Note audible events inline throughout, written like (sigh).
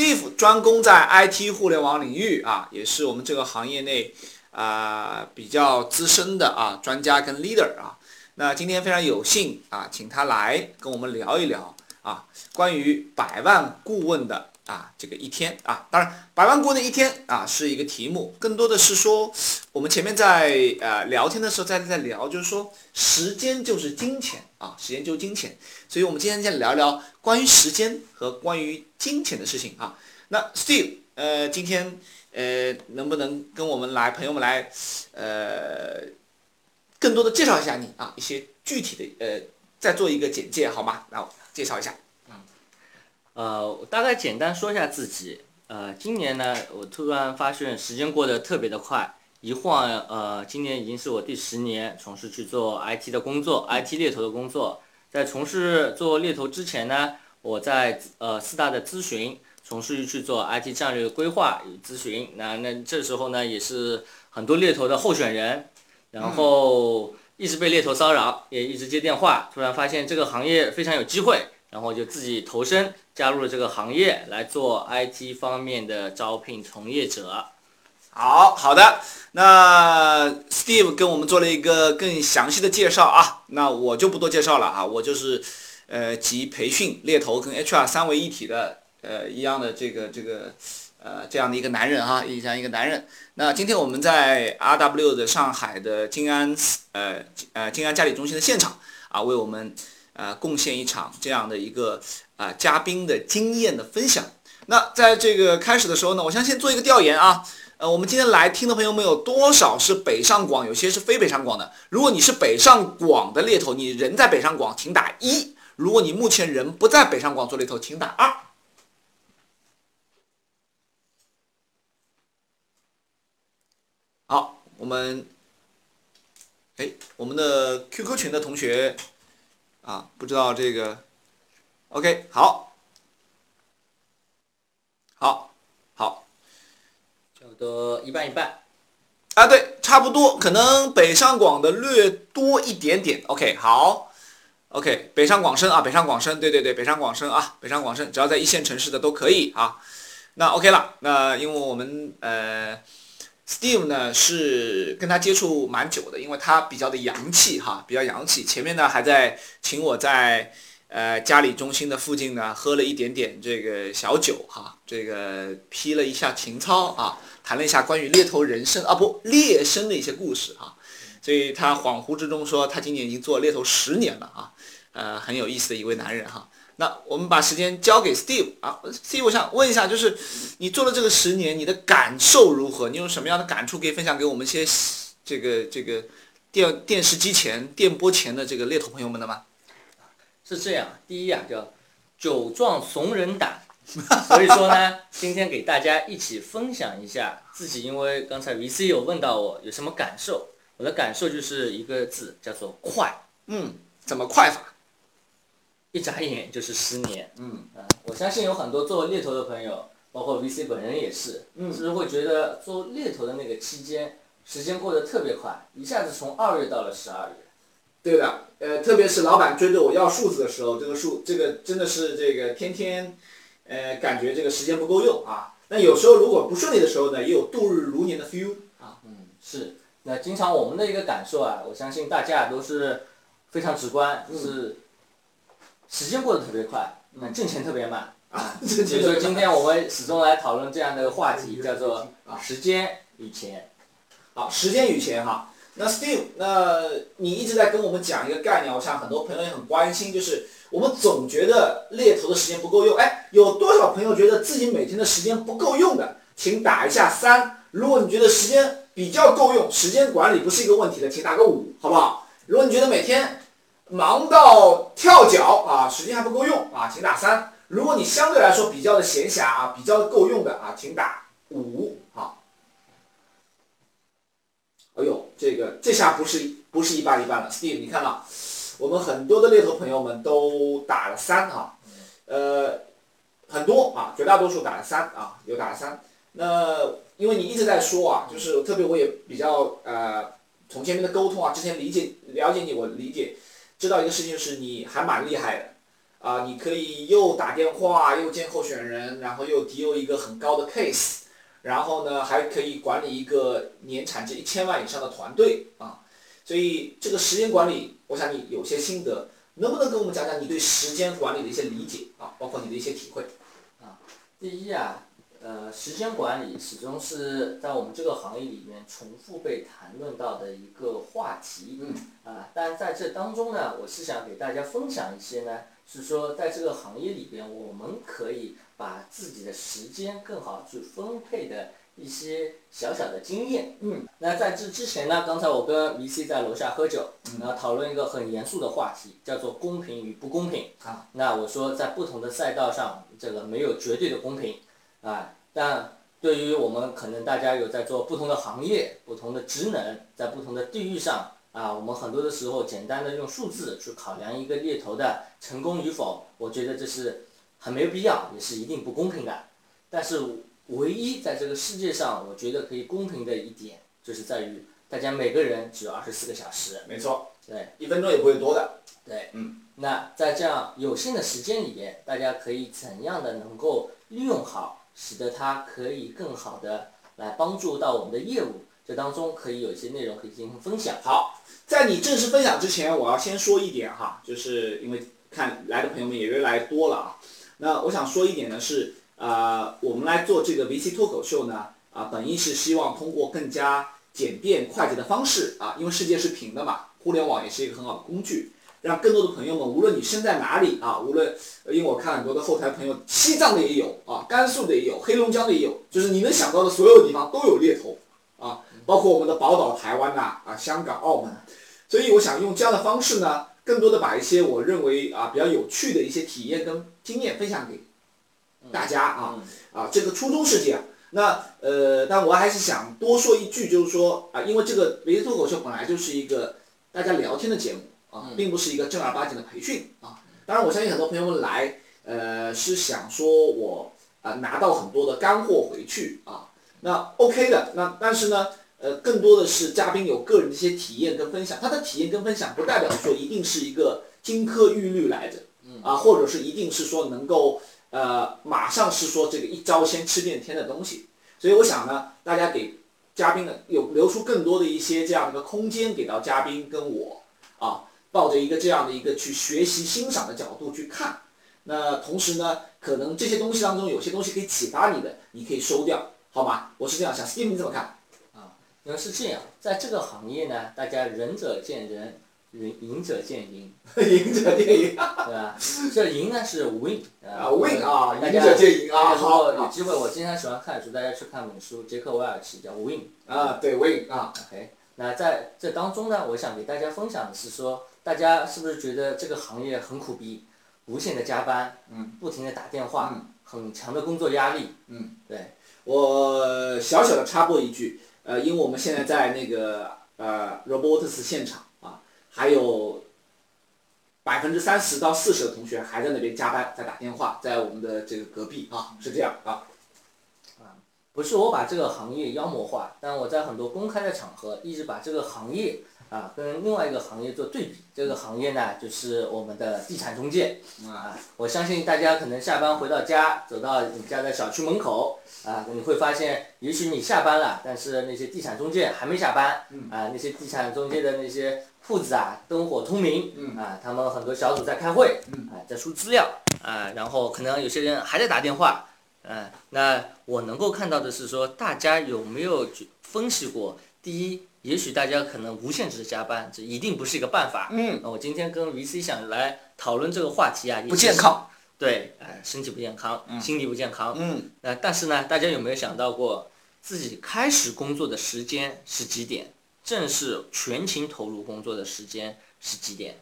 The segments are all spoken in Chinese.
Steve 专攻在 IT 互联网领域啊，也是我们这个行业内啊比较资深的啊专家跟 leader 啊。那今天非常有幸啊，请他来跟我们聊一聊啊关于百万顾问的。啊，这个一天啊，当然百万顾问的一天啊是一个题目，更多的是说我们前面在呃聊天的时候在在聊，就是说时间就是金钱啊，时间就是金钱，所以我们今天再聊聊关于时间和关于金钱的事情啊。那 Steve，呃，今天呃能不能跟我们来朋友们来呃更多的介绍一下你啊一些具体的呃再做一个简介好吗？那介绍一下。呃，我大概简单说一下自己。呃，今年呢，我突然发现时间过得特别的快，一晃，呃，今年已经是我第十年从事去做 IT 的工作，IT 猎头的工作。在从事做猎头之前呢，我在呃四大的咨询，从事于去做 IT 战略规划与咨询。那那这时候呢，也是很多猎头的候选人，然后一直被猎头骚扰，也一直接电话，突然发现这个行业非常有机会。然后就自己投身加入了这个行业，来做 IT 方面的招聘从业者。好好的，那 Steve 跟我们做了一个更详细的介绍啊，那我就不多介绍了啊，我就是呃集培训、猎头跟 HR 三位一体的呃一样的这个这个呃这样的一个男人哈，这样一个男人。那今天我们在 RW 的上海的静安呃呃静安嘉里中心的现场啊，为我们。呃，贡献一场这样的一个啊嘉宾的经验的分享。那在这个开始的时候呢，我先先做一个调研啊。呃，我们今天来听的朋友们有多少是北上广？有些是非北上广的。如果你是北上广的猎头，你人在北上广，请打一；如果你目前人不在北上广做猎头，请打二。好，我们，哎，我们的 QQ 群的同学。啊，不知道这个，OK，好，好，好，差不多一半一半，啊，对，差不多，可能北上广的略多一点点，OK，好，OK，北上广深啊，北上广深，对对对，北上广深啊，北上广深，只要在一线城市的都可以啊，那 OK 了，那因为我们呃。Steve 呢是跟他接触蛮久的，因为他比较的洋气哈，比较洋气。前面呢还在请我在呃嘉里中心的附近呢喝了一点点这个小酒哈，这个批了一下情操啊，谈了一下关于猎头人生啊不猎生的一些故事哈。所以他恍惚之中说他今年已经做猎头十年了啊，呃很有意思的一位男人哈。那我们把时间交给 Steve 啊，Steve，我想问一下，就是你做了这个十年，你的感受如何？你有什么样的感触可以分享给我们一些这个这个电电视机前、电波前的这个猎头朋友们的吗？是这样，第一啊，叫酒壮怂人胆，(laughs) 所以说呢，今天给大家一起分享一下自己，因为刚才 VC 有问到我有什么感受，我的感受就是一个字，叫做快。嗯，怎么快法？一眨眼就是十年，嗯啊，我相信有很多做猎头的朋友，包括 VC 本人也是，是不是会觉得做猎头的那个期间，时间过得特别快，一下子从二月到了十二月。对的，呃，特别是老板追着我要数字的时候，这个数，这个真的是这个天天，呃，感觉这个时间不够用啊。那有时候如果不顺利的时候呢，也有度日如年的 feel 啊。嗯，是。那经常我们的一个感受啊，我相信大家都是非常直观，是。时间过得特别快，那挣钱特别慢啊。所以说今天我们始终来讨论这样的话题，叫做时间与钱。好，时间与钱哈。那 Steve，那你一直在跟我们讲一个概念，我想很多朋友也很关心，就是我们总觉得猎头的时间不够用。哎，有多少朋友觉得自己每天的时间不够用的，请打一下三。如果你觉得时间比较够用，时间管理不是一个问题的，请打个五，好不好？如果你觉得每天。忙到跳脚啊，时间还不够用啊，请打三。如果你相对来说比较的闲暇啊，比较够用的啊，请打五。好。哎呦，这个这下不是不是一半一半了，Steve，你看到我们很多的猎头朋友们都打了三哈，呃，很多啊，绝大多数打了三啊，有打了三。那因为你一直在说啊，就是特别我也比较呃，从前面的沟通啊，之前理解了解你，我理解。知道一个事情是你还蛮厉害的，啊，你可以又打电话又见候选人，然后又 deal 一个很高的 case，然后呢还可以管理一个年产值一千万以上的团队啊，所以这个时间管理，我想你有些心得，能不能跟我们讲讲你对时间管理的一些理解啊，包括你的一些体会？啊，第一啊，呃，时间管理始终是在我们这个行业里面重复被谈论到的一个话题。嗯。啊，但在这当中呢，我是想给大家分享一些呢，是说在这个行业里边，我们可以把自己的时间更好去分配的一些小小的经验。嗯。那在这之前呢，刚才我跟 VC 在楼下喝酒，嗯然后讨论一个很严肃的话题，叫做公平与不公平。啊。那我说，在不同的赛道上，这个没有绝对的公平，啊，但对于我们可能大家有在做不同的行业、不同的职能，在不同的地域上，啊，我们很多的时候简单的用数字去考量一个猎头的成功与否，我觉得这是很没有必要，也是一定不公平的。但是唯一在这个世界上，我觉得可以公平的一点，就是在于大家每个人只有二十四个小时，没错，对。一分钟也不会多的。对，嗯，那在这样有限的时间里面，大家可以怎样的能够利用好，使得它可以更好的来帮助到我们的业务？这当中可以有一些内容可以进行分享。好，在你正式分享之前，我要先说一点哈，就是因为看来的朋友们也越来越多了啊。那我想说一点呢是，啊，我们来做这个 VC 脱口秀呢，啊，本意是希望通过更加简便快捷的方式啊，因为世界是平的嘛，互联网也是一个很好的工具，让更多的朋友们，无论你身在哪里啊，无论呃因为我看很多的后台朋友，西藏的也有啊，甘肃的也有，黑龙江的也有，就是你能想到的所有地方都有猎头啊，包括我们的宝岛台湾呐、啊，香港、澳门，所以我想用这样的方式呢，更多的把一些我认为啊比较有趣的一些体验跟经验分享给大家啊。嗯啊，这个初衷是这样。那呃，但我还是想多说一句，就是说啊，因为这个维斯脱口秀本来就是一个大家聊天的节目啊，嗯并不是一个正儿八经的培训啊。当然，我相信很多朋友们来，呃，是想说我啊、拿到很多的干货回去啊，那 OK 的。那但是呢，呃，更多的是嘉宾有个人的一些体验跟分享，他的体验跟分享不代表说一定是一个金科玉律来着，啊，或者是一定是说能够呃马上是说这个一招先吃遍天的东西。所以我想呢，大家给嘉宾呢有留出更多的一些这样的一个空间给到嘉宾跟我啊，抱着一个这样的一个去学习欣赏的角度去看。那同时呢，可能这些东西当中有些东西可以启发你的，你可以收掉，好吗？我是这样想，Steve 你怎么看？啊，那是这样，在这个行业呢，大家仁者见仁，仁 (laughs) 赢者见赢，赢者见仁对吧？这赢呢是 win 啊，win 啊，赢者见赢啊，好有机会，我经常喜欢看书，大家去看本书，杰克韦尔奇叫 win。啊，对 win 啊，OK，那在这当中呢，我想给大家分享的是说，大家是不是觉得这个行业很苦逼，无限的加班，嗯，不停的打电话，嗯很强的工作压力，嗯，对，我小小的插播一句，呃，因为我们现在在那个呃 Robotics 现场啊，还有百分之三十到四十的同学还在那边加班，在打电话，在我们的这个隔壁啊，是这样啊，不是我把这个行业妖魔化，但我在很多公开的场合一直把这个行业啊跟另外一个行业做对比。这个行业呢，就是我们的地产中介啊。我相信大家可能下班回到家，走到你家的小区门口啊，你会发现，也许你下班了，但是那些地产中介还没下班啊。那些地产中介的那些铺子啊，灯火通明啊，他们很多小组在开会啊，在出资料啊，然后可能有些人还在打电话。嗯，那我能够看到的是说，大家有没有去分析过？第一，也许大家可能无限制的加班，这一定不是一个办法。嗯，我今天跟 VC 想来讨论这个话题啊，也不健康，对，哎，身体不健康，心理不健康。嗯，那但是呢，大家有没有想到过，自己开始工作的时间是几点？正式全情投入工作的时间是几点？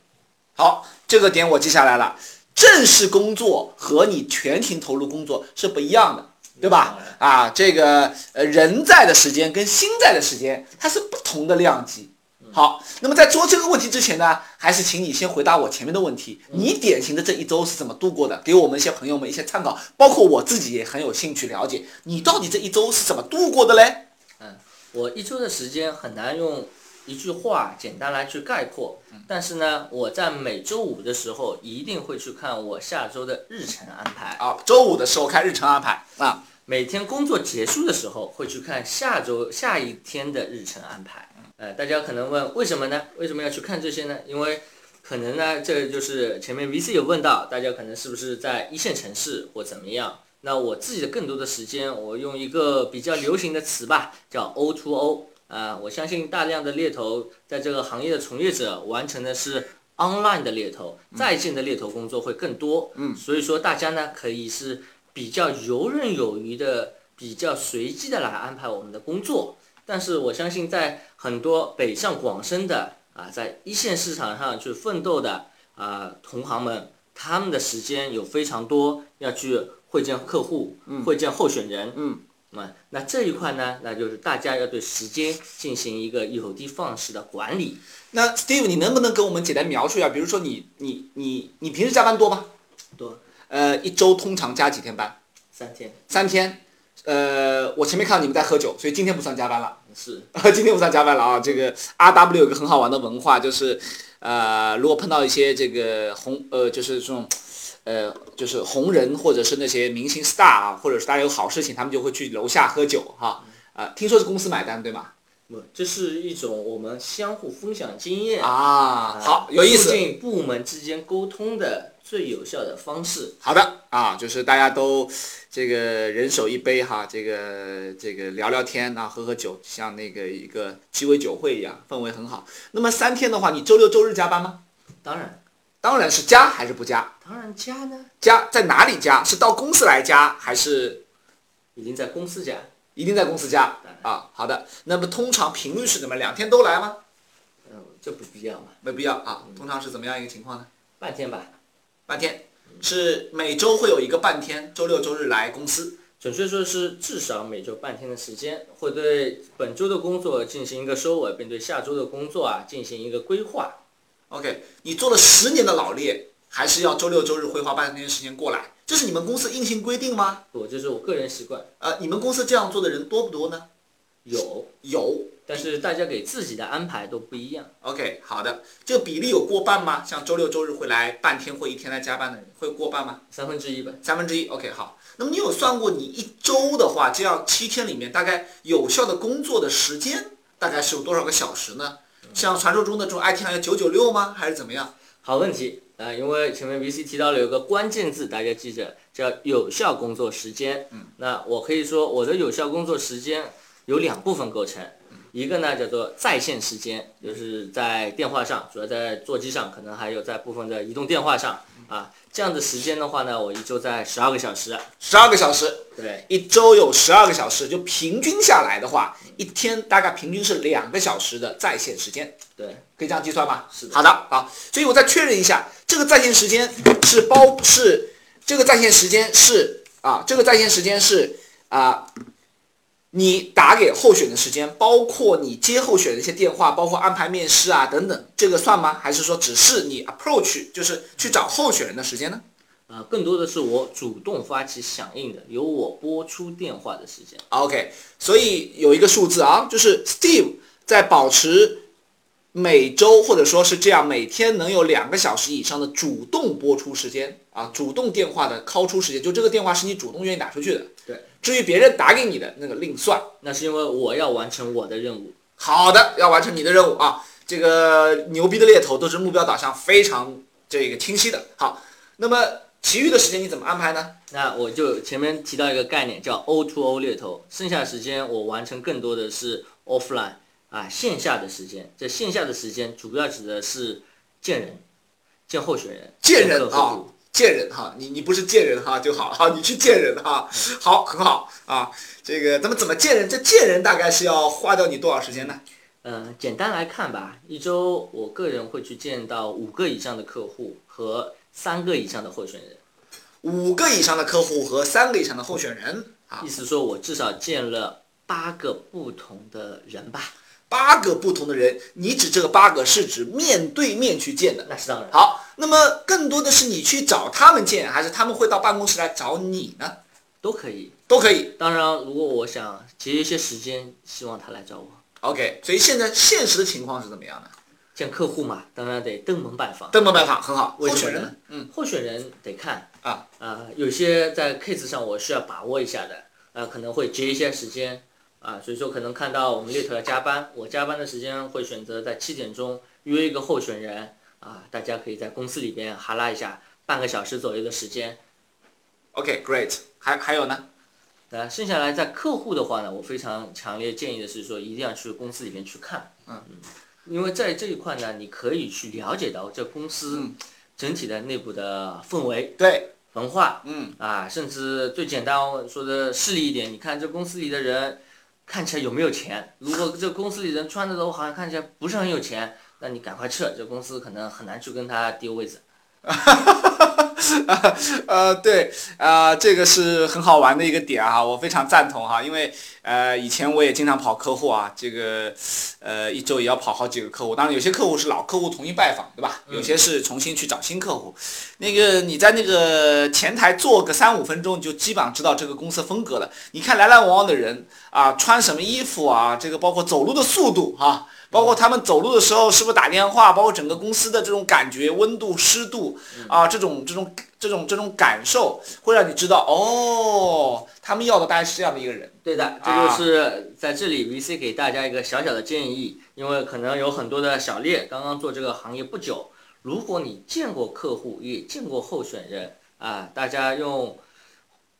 好，这个点我记下来了。正式工作和你全情投入工作是不一样的，对吧？啊，这个呃人在的时间跟心在的时间它是不同的量级。好，那么在做这个问题之前呢，还是请你先回答我前面的问题。你典型的这一周是怎么度过的？给我们一些朋友们一些参考，包括我自己也很有兴趣了解，你到底这一周是怎么度过的嘞？嗯我一周的时间很难用一句话简单来去概括。但是呢，我在每周五的时候一定会去看我下周的日程安排。啊，周五的时候看日程安排啊。每天工作结束的时候会去看下周下一天的日程安排。呃，大家可能问为什么呢？为什么要去看这些呢？因为可能呢，这就是前面 VC 有问到，大家可能是不是在一线城市或怎么样？那我自己的更多的时间，我用一个比较流行的词吧，叫 O to O。啊，我相信大量的猎头在这个行业的从业者完成的是 online 的猎头，在线的猎头工作会更多。嗯，所以说大家呢可以是比较游刃有余的、比较随机的来安排我们的工作。但是我相信在很多北上广深的啊，在一线市场上去奋斗的啊同行们，他们的时间有非常多要去会见客户，会见候选人。嗯。啊，那这一块呢，那就是大家要对时间进行一个有的放矢的管理。那 Steve，你能不能给我们简单描述一下？比如说你你你你平时加班多吗？多。呃，一周通常加几天班？三天。三天。呃，我前面看到你们在喝酒，所以今天不算加班了。是。(laughs) 今天不算加班了啊。这个 RW 有个很好玩的文化，就是呃，如果碰到一些这个红呃，就是这种。呃，就是红人或者是那些明星 star 啊，或者是大家有好事情，他们就会去楼下喝酒哈。啊，听说是公司买单对吗？不，这是一种我们相互分享经验啊，好有意思。促进部门之间沟通的最有效的方式。好的啊，就是大家都这个人手一杯哈，这个这个聊聊天啊，喝喝酒，像那个一个鸡尾酒会一样，氛围很好。那么三天的话，你周六周日加班吗？当然。当然是加还是不加？当然加呢。加在哪里加？是到公司来加还是？已经在公司加。一定在公司加啊。好的。那么通常频率是怎么？两天都来吗？嗯，这不必要嘛。没必要啊。通常是怎么样一个情况呢？半天吧。半天。是每周会有一个半天，周六周日来公司。准确说是至少每周半天的时间，会对本周的工作进行一个收尾，并对下周的工作啊进行一个规划。OK，你做了十年的老猎，还是要周六周日会花半天时间过来？这是你们公司硬性规定吗？不，这是我个人习惯。呃，你们公司这样做的人多不多呢？有，有，但是大家给自己的安排都不一样。OK，好的，这个比例有过半吗？像周六周日会来半天或一天来加班的人，会过半吗？三分之一吧。三分之一，OK，好。那么你有算过，你一周的话，这样七天里面，大概有效的工作的时间大概是有多少个小时呢？像传说中的这种 IT 行业九九六吗？还是怎么样？好问题啊，因为前面 VC 提到了有个关键字，大家记着叫有效工作时间。嗯，那我可以说我的有效工作时间有两部分构成，一个呢叫做在线时间，就是在电话上，主要在座机上，可能还有在部分的移动电话上。啊，这样的时间的话呢，我一周在十二个小时。十二个小时，对，一周有十二个小时，就平均下来的话，一天大概平均是两个小时的在线时间。对，可以这样计算吗？是。好的，好，所以我再确认一下，这个在线时间是包是这个在线时间是啊，这个在线时间是啊。你打给候选的时间，包括你接候选的一些电话，包括安排面试啊等等，这个算吗？还是说只是你 approach，就是去找候选人的时间呢？啊，更多的是我主动发起响应的，由我拨出电话的时间。OK，所以有一个数字啊，就是 Steve 在保持每周或者说是这样每天能有两个小时以上的主动播出时间啊，主动电话的 call 出时间，就这个电话是你主动愿意打出去的。对。至于别人打给你的那个另算，那是因为我要完成我的任务。好的，要完成你的任务啊！这个牛逼的猎头都是目标导向非常这个清晰的。好，那么其余的时间你怎么安排呢？那我就前面提到一个概念叫 O to O 猎头，剩下时间我完成更多的是 offline 啊线下的时间。这线下的时间主要指的是见人、见候选人、见人啊。见人哈，你你不是见人哈就好哈，(laughs) 你去见人哈，好很好啊。这个咱们怎么见人？这见人大概是要花掉你多少时间呢？嗯，简单来看吧，一周我个人会去见到五个以上的客户和三个以上的候选人。五个以上的客户和三个以上的候选人，啊，意思说我至少见了八个不同的人吧。八个不同的人，你指这个八个是指面对面去见的？那是当然。好，那么更多的是你去找他们见，还是他们会到办公室来找你呢？都可以，都可以。当然，如果我想节约一些时间，希望他来找我。OK，所以现在现实的情况是怎么样的？见客户嘛，当然得登门拜访。登门拜访很好，为什么呢候选人呢？嗯，候选人得看啊啊、有些在 case 上我需要把握一下的，啊、可能会节约一些时间啊、所以说可能看到我们猎头要加班，我加班的时间会选择在七点钟约一个候选人啊、大家可以在公司里边哈拉一下，半个小时左右的时间。OK，Great，、还还有呢？那剩下来在客户的话呢，我非常强烈建议的是说，一定要去公司里面去看，嗯因为在这一块呢，你可以去了解到这公司嗯整体的内部的氛围、对，文化，嗯，啊，甚至最简单说的势利一点，你看这公司里的人看起来有没有钱？如果这公司里人穿的都好像看起来不是很有钱，那你赶快撤，这公司可能很难去跟他丢位子。(laughs) 呃，对，啊、这个是很好玩的一个点啊，我非常赞同哈，因为呃，以前我也经常跑客户啊，这个呃一周也要跑好几个客户，当然有些客户是老客户重新拜访，对吧？有些是重新去找新客户。那个你在那个前台坐个三五分钟，你就基本上知道这个公司风格了。你看来来往往的人啊，穿什么衣服啊，这个包括走路的速度啊、包括他们走路的时候是不是打电话，包括整个公司的这种感觉、温度、湿度啊，这种这种这种这种感受，会让你知道哦，他们要的大概是这样的一个人。对的，这啊就是在这里 VC 给大家一个小小的建议，因为可能有很多的小猎刚刚做这个行业不久，如果你见过客户，也见过候选人啊，大家用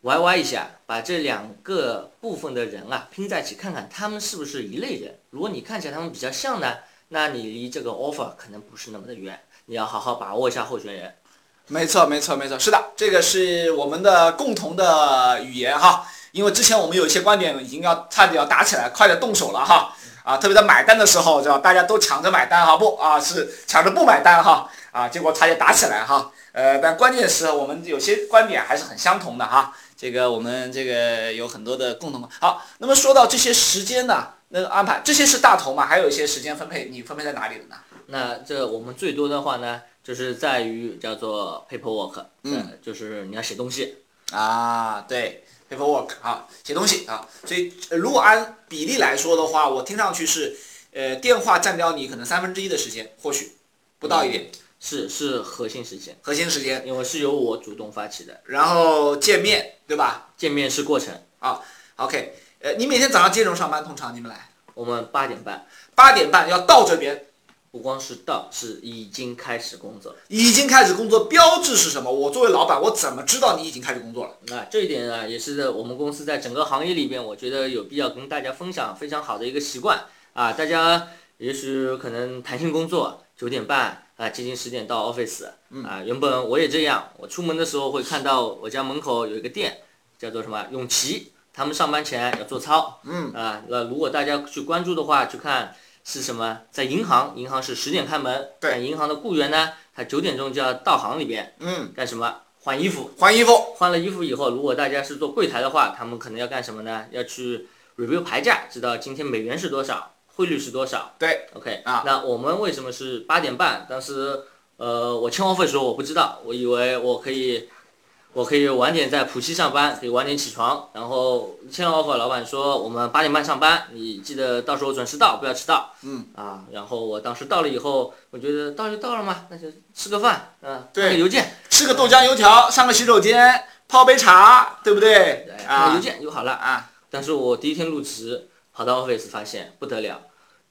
YY 一下，把这两个部分的人啊拼在一起，看看他们是不是一类人。如果你看起来他们比较像呢，那你离这个 offer 可能不是那么的远，你要好好把握一下候选人。没错，没错，没错，是的，这个是我们的共同的语言哈。因为之前我们有一些观点已经要差点要打起来，快点动手了哈。啊，特别在买单的时候，知道大家都抢着买单哈，不啊是抢着不买单哈啊，结果差点打起来哈。呃，但关键是我们有些观点还是很相同的哈。这个我们这个有很多的共同。好，那么说到这些时间呢，那个安排，这些是大头嘛？还有一些时间分配，你分配在哪里了呢？那这我们最多的话呢，就是在于叫做 paperwork，嗯呃，就是你要写东西。啊，对，paperwork 啊，写东西啊，所以、呃如果按比例来说的话，我听上去是，呃，电话占掉你可能三分之一的时间，或许不到一点，是是核心时间，核心时间，因为是由我主动发起的，然后见面，对吧见面是过程啊。？OK，呃，你每天早上几点钟上班？通常你们来我们八点半，八点半要到这边，不光是到，是已经开始工作。已经开始工作，标志是什么？我作为老板，我怎么知道你已经开始工作了？那这一点呢，也是我们公司在整个行业里边，我觉得有必要跟大家分享非常好的一个习惯啊。大家也许可能弹性工作，九点半啊，接近十点到 office 啊。原本我也这样，我出门的时候会看到我家门口有一个店，叫做什么永琪，他们上班前要做操。嗯啊，那如果大家去关注的话，去看是什么，在银行，银行是十点开门，对但银行的雇员呢，他九点钟就要到行里边嗯，干什么？换衣服。换衣服，换了衣服以后，如果大家是做柜台的话，他们可能要干什么呢？要去 review 牌价，知道今天美元是多少，汇率是多少。对，OK 啊那我们为什么是八点半？当时呃，我签 offer 的时候我不知道，我以为我可以，我可以晚点在浦西上班，可以晚点起床。然后签了 offer，老板说我们八点半上班，你记得到时候准时到，不要迟到。嗯啊，然后我当时到了以后，我觉得到就到了嘛，那就吃个饭，啊，对发个邮件。吃个豆浆油条，上个洗手间，泡杯茶，对不对？对，发个邮啊件就好了。啊，但是我第一天入职，跑到 office 发现不得了，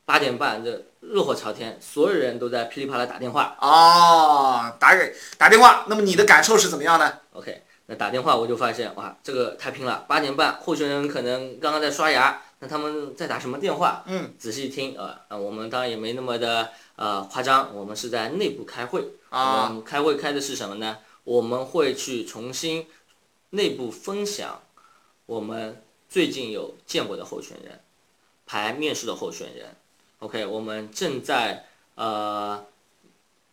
八点半这热火朝天，所有人都在噼里啪啦打电话。哦，打给打电话，那么你的感受是怎么样呢？OK，那打电话我就发现哇，这个太拼了。八点半，候选人可能刚刚在刷牙，那他们在打什么电话？嗯，仔细听啊，啊，我们当然也没那么的呃夸张，我们是在内部开会。啊我们开会开的是什么呢？我们会去重新内部分享我们最近有见过的候选人，排面试的候选人。OK，我们正在呃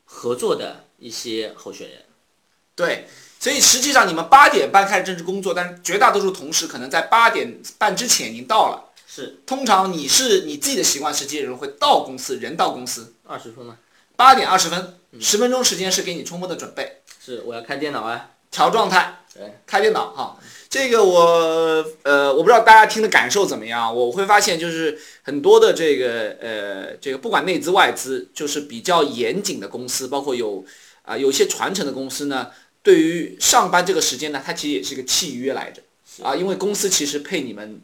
合作的一些候选人。对，所以实际上你们八点半开始正式工作，但是绝大多数同事可能在八点半之前已经到了。是通常你是你自己的习惯是几点钟会到公司，人到公司？二十分吗？八点二十分，十分钟时间是给你充分的准备，是我要开电脑啊。调状态，对，开电脑哈。这个我呃，我不知道大家听的感受怎么样。我会发现就是很多的这个呃，这个不管内资外资，就是比较严谨的公司，包括有啊有一些传承的公司呢，对于上班这个时间呢，它其实也是一个契约来着啊，因为公司其实配你们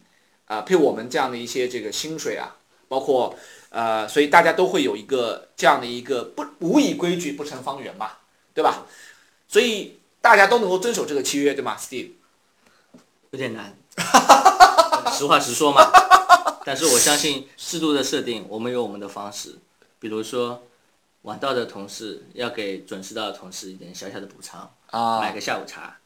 啊配我们这样的一些这个薪水啊，包括呃，所以大家都会有一个这样的一个不无以规矩不成方圆嘛，对吧？所以大家都能够遵守这个契约，对吗，Steve？有点难，(laughs) 实话实说嘛。(laughs) 但是我相信适度的设定，我们有我们的方式。比如说，晚到的同事要给准时到的同事一点小小的补偿，啊买个下午茶。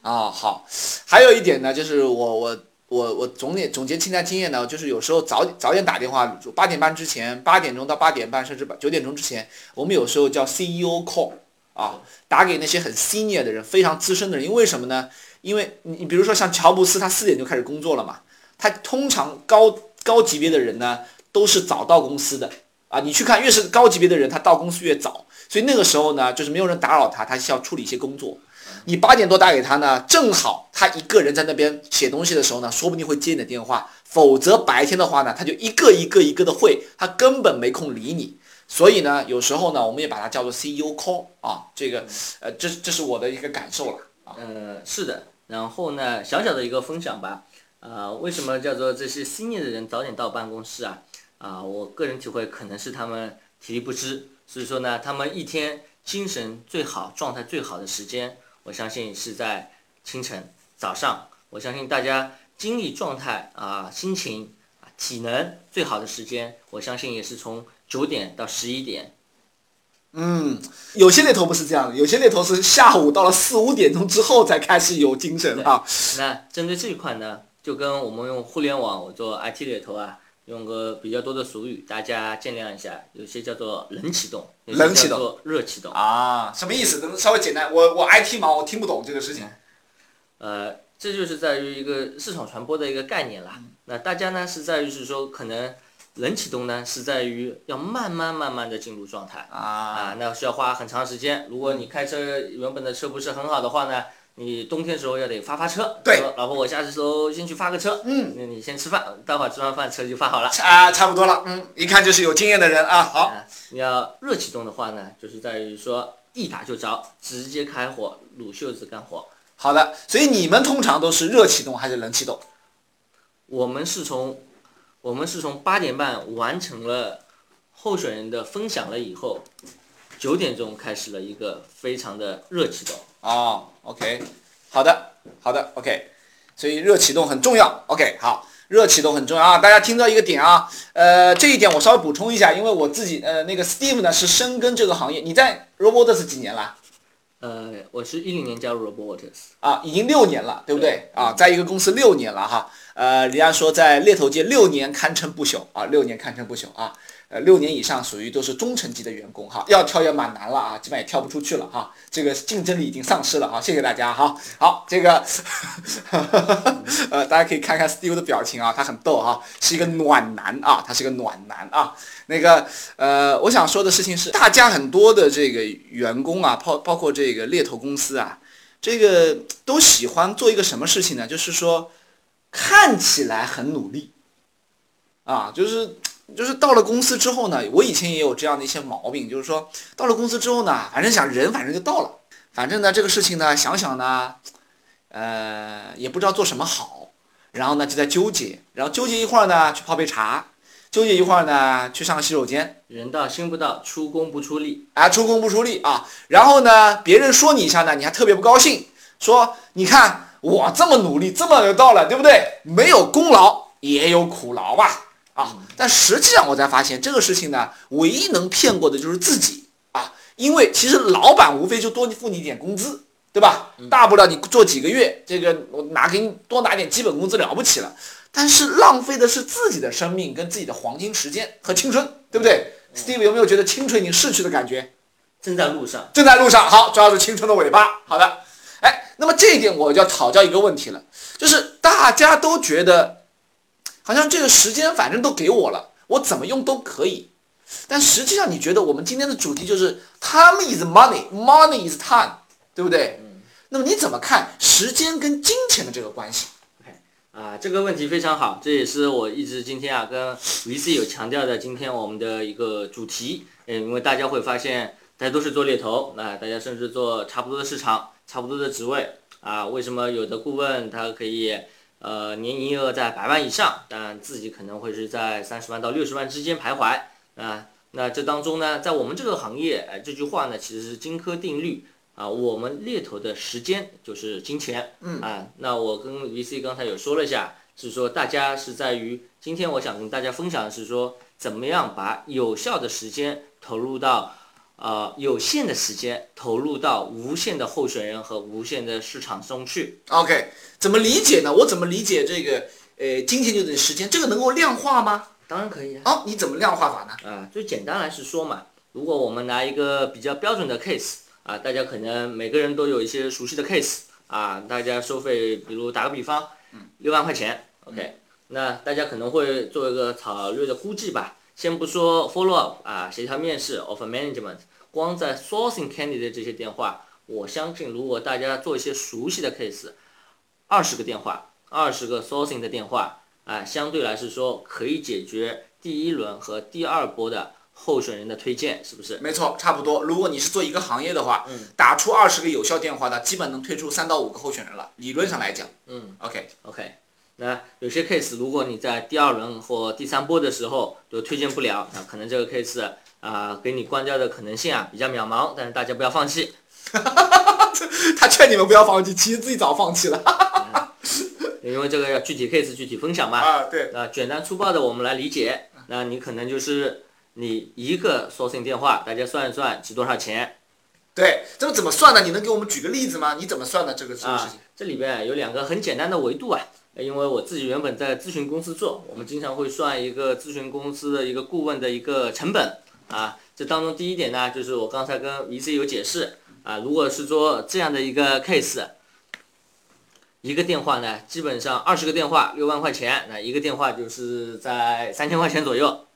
啊，好，还有一点呢，就是我我我我总结总结清单经验呢，就是有时候早早点打电话，八点半之前，八点钟到八点半，甚至九点钟之前，我们有时候叫 CEO call 啊，打给那些很 senior 的人，非常资深的人，因为什么呢？因为你你比如说像乔布斯，他四点就开始工作了嘛，他通常高高级别的人呢都是早到公司的啊，你去看越是高级别的人，他到公司越早，所以那个时候呢，就是没有人打扰他，他需要处理一些工作。你八点多打给他呢，正好他一个人在那边写东西的时候呢，说不定会接你的电话。否则白天的话呢，他就一个一个一个的会，他根本没空理你。所以呢，有时候呢，我们也把它叫做 CEO call 啊，这个呃，这这是我的一个感受了。呃，是的。然后呢，小小的一个分享吧。啊，为什么叫做这些 senior 的人早点到办公室啊？啊，我个人体会可能是他们体力不支，所以说呢，他们一天精神最好、状态最好的时间，我相信是在清晨早上。我相信大家精力状态啊、心情啊、体能最好的时间，我相信也是从九点到十一点。嗯，有些猎头不是这样的，有些猎头是下午到了四五点钟之后才开始有精神啊。那针对这一块呢，就跟我们用互联网我做 IT 猎头啊，用个比较多的俗语，大家见谅一下。有些叫做冷启动，有些冷启动叫做热启动。啊，什么意思？能稍微简单？我我 IT 嘛，我听不懂这个事情。呃，这就是在于一个市场传播的一个概念啦。那大家呢是在于是说，可能冷启动呢是在于要慢慢慢慢的进入状态啊啊，那需要花很长时间。如果你开车原本的车不是很好的话呢，你冬天时候要得发发车。对说老婆，我下次时候先去发个车。嗯，那你先吃饭，待会儿吃完饭车就发好了。啊，差不多了。嗯，一看就是有经验的人啊。好，啊，你要热启动的话呢，就是在于说一打就着，直接开火，撸袖子干活。好的。所以你们通常都是热启动还是冷启动？我们是从我们是从八点半完成了候选人的分享了以后，九点钟开始了一个非常的热启动。啊，OK，好的，好的，OK，所以热启动很重要，OK，好，热启动很重要啊，大家听到一个点啊，呃，这一点我稍微补充一下，因为我自己呃那个 Steve 呢是深耕这个行业，你在 Robots 几年了？呃，我是一零年加入 Robotics，啊，已经六年了，对不对？啊，在一个公司六年了哈，呃，人家说在猎头界六年堪称不朽啊，六年堪称不朽啊，呃，六年以上属于都是中层级的员工哈，要跳也蛮难了啊，基本也跳不出去了哈，这个竞争力已经丧失了啊，谢谢大家哈，好，这个，(laughs) 呃，大家可以看看 Steve 的表情啊，他很逗哈，是一个暖男啊，他是个暖男啊，那个呃，我想说的事情是，大家很多的这个员工啊，包包括这个猎头公司啊。这个都喜欢做一个什么事情呢？就是说，看起来很努力，啊，就是就是到了公司之后呢，我以前也有这样的一些毛病，就是说到了公司之后呢，反正想人反正就到了，反正呢这个事情呢想想呢，呃也不知道做什么好，然后呢就在纠结，然后纠结一会儿呢去泡杯茶，纠结一会儿呢去上个洗手间，人到心不到，出工不出力。啊，出工不出力啊，然后呢，别人说你一下呢，你还特别不高兴，说你看我这么努力，这么有到了，对不对？没有功劳也有苦劳吧，啊，但实际上我才发现这个事情呢，唯一能骗过的就是自己啊，因为其实老板无非就多付你一点工资，对吧？大不了你做几个月，这个我拿给你多拿点基本工资了不起了，但是浪费的是自己的生命跟自己的黄金时间和青春，对不对？Steve 有没有觉得青春已经逝去的感觉？正在路上，正在路上，好，抓住青春的尾巴。好的，哎，那么这一点我就要讨教一个问题了，就是大家都觉得，好像这个时间反正都给我了，我怎么用都可以。但实际上，你觉得我们今天的主题就是 time is money，money is time，对不对？嗯那么你怎么看时间跟金钱的这个关系？OK，？啊，这个问题非常好，这也是我一直今天啊跟 VC 有强调的，今天我们的一个主题。嗯，因为大家会发现，大家都是做猎头，那大家甚至做差不多的市场，差不多的职位啊，为什么有的顾问他可以呃年营业额在百万以上，但自己可能会是在三十万到六十万之间徘徊啊？那这当中呢，在我们这个行业，哎，这句话呢其实是金科定律。啊，我们猎头的时间就是金钱。嗯啊，那我跟 VC 刚才有说了一下，是说大家是在于今天我想跟大家分享的是说，怎么样把有效的时间投入到，呃，有限的时间投入到无限的候选人和无限的市场中去。OK，怎么理解呢？我怎么理解这个？呃，金钱就等于时间，这个能够量化吗？当然可以啊。哦，你怎么量化法呢？啊，最简单来是说嘛，如果我们拿一个比较标准的 case 啊，大家可能每个人都有一些熟悉的 case 啊，大家收费，比如打个比方，六万块钱，OK，那大家可能会做一个草略的估计吧。先不说 follow up 啊，协调面试 offer management，光在 sourcing candidate 这些电话，我相信如果大家做一些熟悉的 case，二十个电话，二十个 sourcing 的电话，啊，相对来是说可以解决第一轮和第二波的候选人的推荐，是不是？没错，差不多。如果你是做一个行业的话，嗯打出二十个有效电话的，基本能推出三到五个候选人了。理论上来讲嗯，OK，，OK。那有些 case，如果你在第二轮或第三波的时候就推荐不了，那可能这个 case 啊、给你关掉的可能性啊比较渺茫，但是大家不要放弃。(laughs) 他劝你们不要放弃，其实自己早放弃了。(laughs) 因为这个要具体 case 具体分享嘛。啊，对，那简单粗暴的我们来理解，那你可能就是你一个 sourcing 电话，大家算一算值多少钱对，这个怎么算呢？你能给我们举个例子吗？你怎么算的这个这个事啊情？？这里边有两个很简单的维度啊，因为我自己原本在咨询公司做，我们经常会算一个咨询公司的一个顾问的一个成本啊。这当中第一点呢，就是我刚才跟 VC 有解释啊，如果是做这样的一个 case。一个电话呢，基本上二十个电话六万块钱，那一个电话就是在三千块钱左右。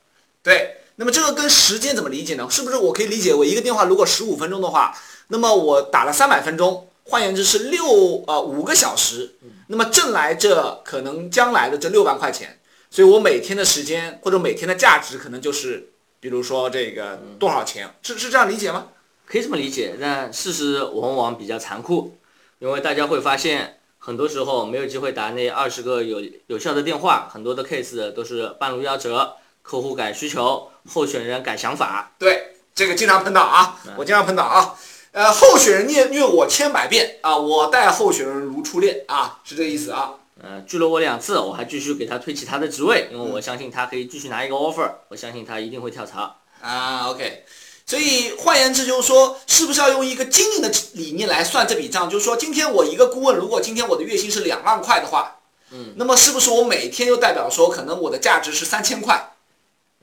对，那么这个跟时间怎么理解呢？是不是我可以理解为一个电话如果十五分钟的话，那么我打了三百分钟，换言之是六呃五个小时，那么挣来这可能将来的这六万块钱，所以我每天的时间或者每天的价值可能就是，比如说这个多少钱，是是这样理解吗？可以这么理解，但事实往往比较残酷，因为大家会发现，很多时候没有机会打那二十个有有效的电话，很多的 case 都是半路夭折，客户改需求，候选人改想法。对，这个经常碰到啊，我经常碰到啊。呃，候选人虐虐我千百遍啊，我待候选人如初恋啊，是这个意思啊。呃，拒了我两次，我还继续给他推其他的职位，因为我相信他可以继续拿一个 offer，我相信他一定会跳槽。啊，OK，所以换言之就是说，是不是要用一个经营的理念来算这笔账？就是说，今天我一个顾问，如果今天我的月薪是两万块的话，嗯，那么是不是我每天就代表说，可能我的价值是三千块？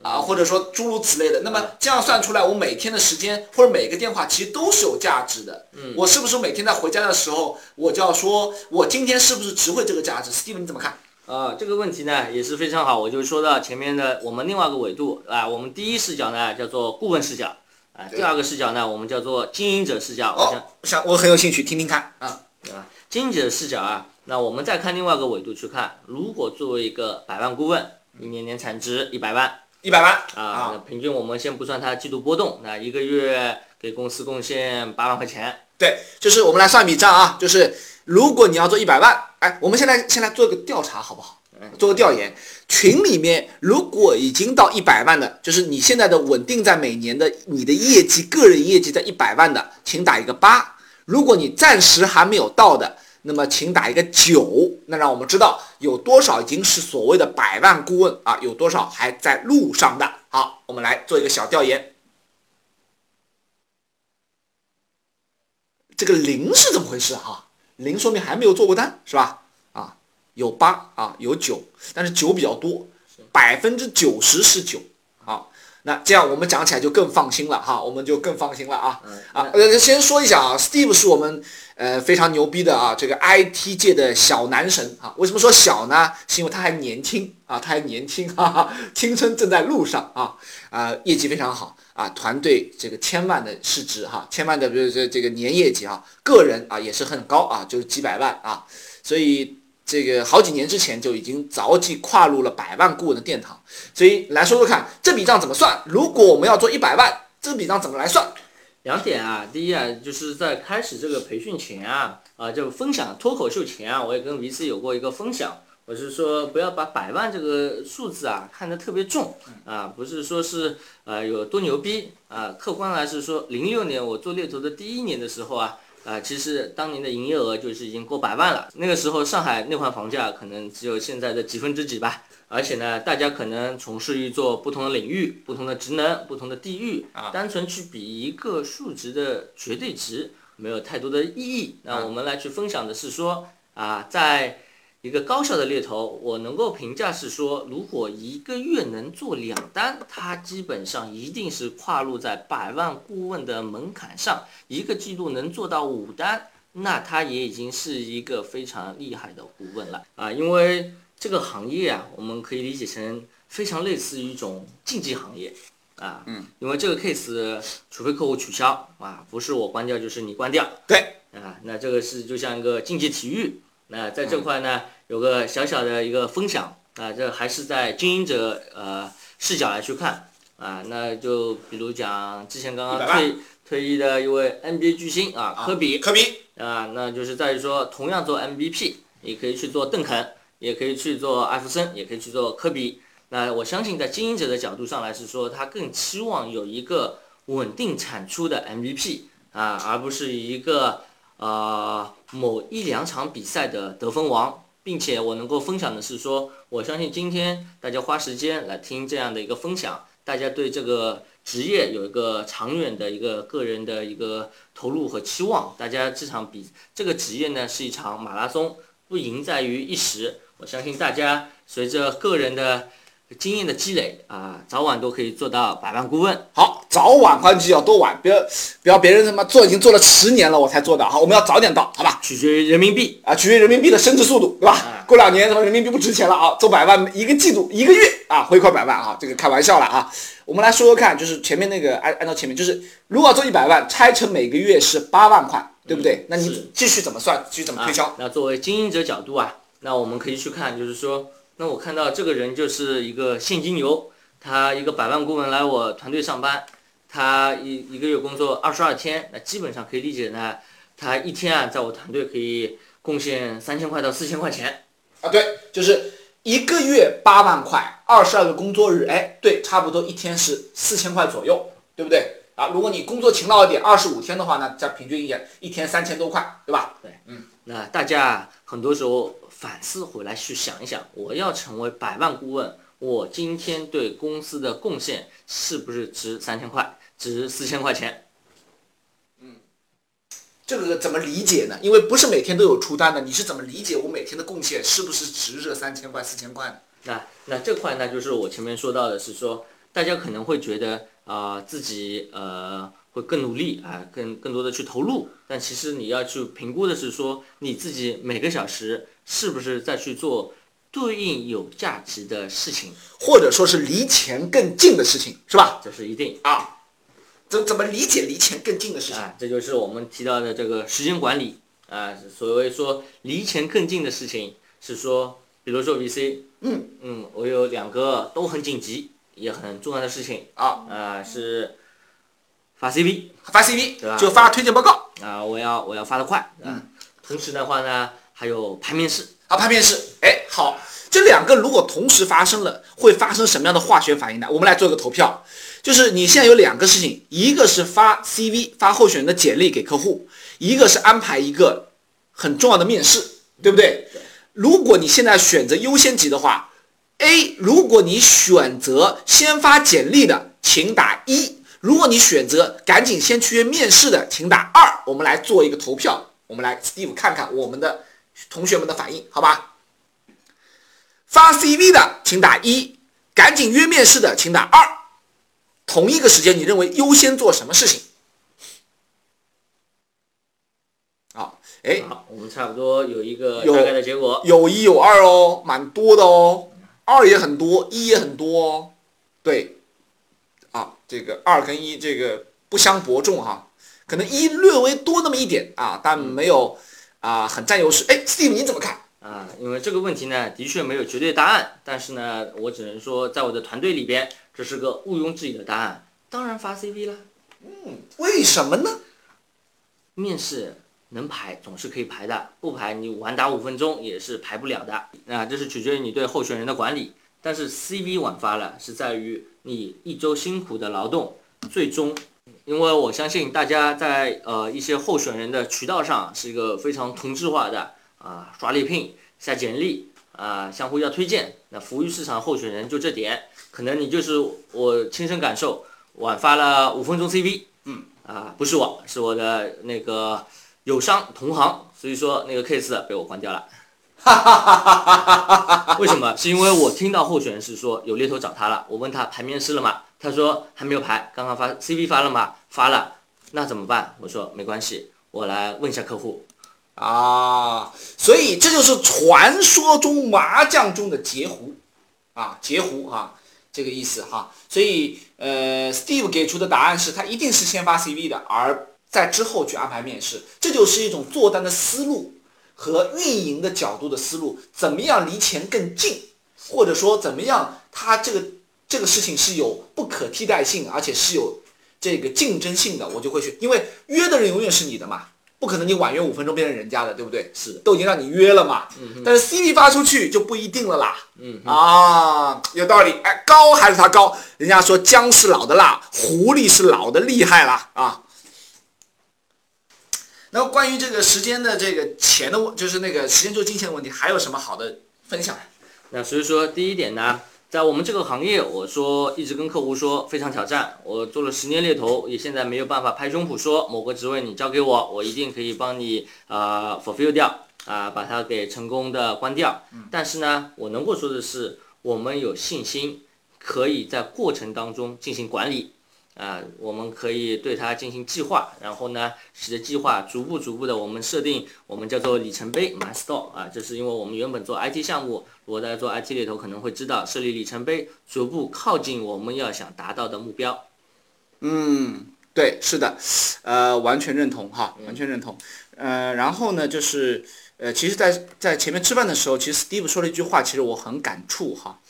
啊，或者说诸如此类的，那么这样算出来，我每天的时间或者每个电话其实都是有价值的。嗯我是不是每天在回家的时候，我就要说，我今天是不是值回这个价值？Steven 你怎么看？啊，这个问题呢也是非常好，我就说到前面的我们另外一个维度啊，我们第一视角呢叫做顾问视角，啊，第二个视角呢我们叫做经营者视角。我想哦，我想我很有兴趣听听看啊。对吧？经营者的视角啊，那我们再看另外一个维度去看，如果作为一个百万顾问，一年年产值一百万一百万啊，那平均我们先不算它季度波动，那一个月给公司贡献八万块钱，对，就是我们来算笔账啊，就是如果你要做一百万，哎，我们现在先来做个调查好不好？做个调研，群里面如果已经到一百万的，就是你现在的稳定在每年的你的业绩，个人业绩在一百万的，请打一个八；如果你暂时还没有到的，那么请打一个九。那让我们知道有多少已经是所谓的百万顾问啊，有多少还在路上的。好，我们来做一个小调研。这个零是怎么回事哈、零说明还没有做过单是吧？啊，有八啊，有九，但是九比较多，百分之九十是九。好，那这样我们讲起来就更放心了哈，我们就更放心了啊嗯啊！呃，先说一下啊，Steve 是我们呃非常牛逼的啊，这个 IT 界的小男神啊。为什么说小呢？是因为他还年轻啊，他还年轻，哈哈，青春正在路上啊啊，业绩非常好啊，团队这个千万的市值哈，千万的比如这这个年业绩啊，个人啊也是很高啊，就是几百万啊，所以。这个好几年之前就已经早即跨入了百万顾问的殿堂，所以来说说看这笔账怎么算？如果我们要做一百万，这笔账怎么来算？两点啊，第一啊，就是在开始这个培训前啊，啊，就分享脱口秀前啊，我也跟 VC 有过一个分享，我是说不要把百万这个数字啊看得特别重啊，不是说是呃有多牛逼啊，客观来是说，零六年我做猎头的第一年的时候啊。啊，其实当年的营业额就是已经过百万了。那个时候上海内环房价可能只有现在的几分之几吧。而且呢，大家可能从事于做不同的领域、不同的职能、不同的地域，啊单纯去比一个数值的绝对值没有太多的意义。那我们来去分享的是说啊，在一个高效的猎头，我能够评价是说，如果一个月能做两单，它基本上一定是跨入在百万顾问的门槛上。一个季度能做到五单，那他也已经是一个非常厉害的顾问了啊！因为这个行业啊，我们可以理解成非常类似于一种竞技行业啊。嗯。因为这个 case，除非客户取消啊，不是我关掉就是你关掉。对。啊，那这个是就像一个竞技体育。那在这块呢，有个小小的一个分享啊，这还是在经营者呃视角来去看啊，那就比如讲之前刚刚退退役的一位 NBA 巨星啊，科比，科比啊，那就是在于说，同样做 MVP，也可以去做邓肯，也可以去做艾弗森，也可以去做科比。那我相信在经营者的角度上来是说，他更期望有一个稳定产出的 MVP 啊，而不是一个。啊，某一两场比赛的得分王，并且我能够分享的是说，我相信今天大家花时间来听这样的一个分享，大家对这个职业有一个长远的一个个人的一个投入和期望。大家这场比这个职业呢是一场马拉松，不赢在于一时。我相信大家随着个人的。经验的积累啊，早晚都可以做到百万顾问。好，早晚换季要多晚，不要不要别人他妈做已经做了十年了我才做到。好，我们要早点到，好吧？取决于人民币啊，取决于人民币的升值速度，对吧？过两年他妈人民币不值钱了啊，做百万一个季度一个月啊，回款百万啊，这个开玩笑了啊。我们来说说看，就是前面那个按按照前面，就是如果做一百万，拆成每个月是八万块，对不对？那你继续怎么算？继续怎么推销？那作为经营者角度啊，那我们可以去看，就是说。那我看到这个人就是一个现金流，他一个百万顾问来我团队上班，他一一个月工作二十二天，那基本上可以理解呢，他一天啊在我团队可以贡献三千块到四千块钱，啊对，就是一个月八万块，二十二个工作日，哎对，差不多一天是四千块左右，对不对？啊，如果你工作勤劳一点，二十五天的话呢，再平均一点，一天三千多块，对吧？对，嗯，那大家很多时候。反思回来去想一想，我要成为百万顾问，我今天对公司的贡献是不是值三千块，值四千块钱？嗯，这个怎么理解呢？因为不是每天都有出单的，你是怎么理解我每天的贡献是不是值这三千块、四千块呢？那那这块呢，就是我前面说到的是说，大家可能会觉得啊，自己呃。会更努力啊，更更多的去投入，但其实你要去评估的是说，你自己每个小时是不是在去做对应有价值的事情，或者说是离钱更近的事情，是吧？这是一定啊。怎怎么理解离钱更近的事情？啊这就是我们提到的这个时间管理啊。所谓说离钱更近的事情，是说，比如说 VC，嗯嗯，我有两个都很紧急也很重要的事情啊啊是。发 CV，发 CV，对吧？就发推荐报告啊！我要我要发的快，嗯。同时的话呢，还有拍面试啊，拍面试。哎，好，这两个如果同时发生了，会发生什么样的化学反应呢？我们来做一个投票，就是你现在有两个事情，一个是发 CV，发候选人的简历给客户，一个是安排一个很重要的面试，对不对？如果你现在选择优先级的话，A，如果你选择先发简历的，请打一。如果你选择赶紧先去约面试的，请打二。我们来做一个投票，我们来 Steve 看看我们的同学们的反应，好吧？发 CV 的请打一，赶紧约面试的请打二。同一个时间你认为优先做什么事情？好，哎，好，我们差不多有一个有大概的结果。有一有二哦，蛮多的哦，二也很多，一也很多哦，对，啊，这个二跟一这个不相伯仲哈，可能一略微多那么一点啊，但没有啊很占优势。哎，Steve 你怎么看？啊，因为这个问题呢，的确没有绝对答案，但是呢，我只能说，在我的团队里边，这是个毋庸置疑的答案。当然发 CV 了，嗯为什么呢？面试能排总是可以排的，不排你晚打五分钟也是排不了的。那这是取决于你对候选人的管理。但是 CV 晚发了，是在于你一周辛苦的劳动，最终，因为我相信大家在呃一些候选人的渠道上是一个非常同质化的啊，刷猎聘、下简历啊，相互要推荐。那服务于市场候选人就这点，可能你就是我亲身感受，晚发了五分钟 CV，嗯，啊，不是我，是我的那个友商同行，所以说那个 case 被我关掉了。哈哈哈哈哈为什么？是因为我听到候选人是说有猎头找他了，我问他排面试了吗？他说还没有排，刚刚发 CV 发了吗？发了，那怎么办？我说没关系，我来问一下客户。啊，所以这就是传说中麻将中的截胡，啊，截胡啊，这个意思哈。所以呃，Steve 给出的答案是他一定是先发 CV 的，而在之后去安排面试，这就是一种做单的思路和运营的角度的思路，怎么样离钱更近，或者说怎么样，他这个这个事情是有不可替代性，而且是有这个竞争性的，我就会去，因为约的人永远是你的嘛。不可能你晚约五分钟变成人家的，对不对？是都已经让你约了嘛。嗯但是 CV 发出去就不一定了啦。嗯啊，有道理。哎，高还是他高？人家说姜是老的辣，狐狸是老的厉害啦啊。那关于这个时间的这个钱的问，就是那个时间做金钱的问题，还有什么好的分享？那所以说，第一点呢，在我们这个行业，我说一直跟客户说非常挑战。我做了十年猎头，也现在没有办法拍胸脯说某个职位你交给我，我一定可以帮你啊、呃 fulfill 掉啊、把它给成功的关掉。但是呢，我能够说的是，我们有信心可以在过程当中进行管理。啊，我们可以对它进行计划，然后呢，使得计划逐步逐步的，我们设定我们叫做里程碑 milestone 啊，这是因为我们原本做 IT 项目，如果大家做 IT 里头可能会知道，设立里程碑，逐步靠近我们要想达到的目标。嗯，对，是的，呃，完全认同哈，完全认同。呃，然后呢，就是呃，其实在，在前面吃饭的时候，其实 Steve 说了一句话，其实我很感触哈。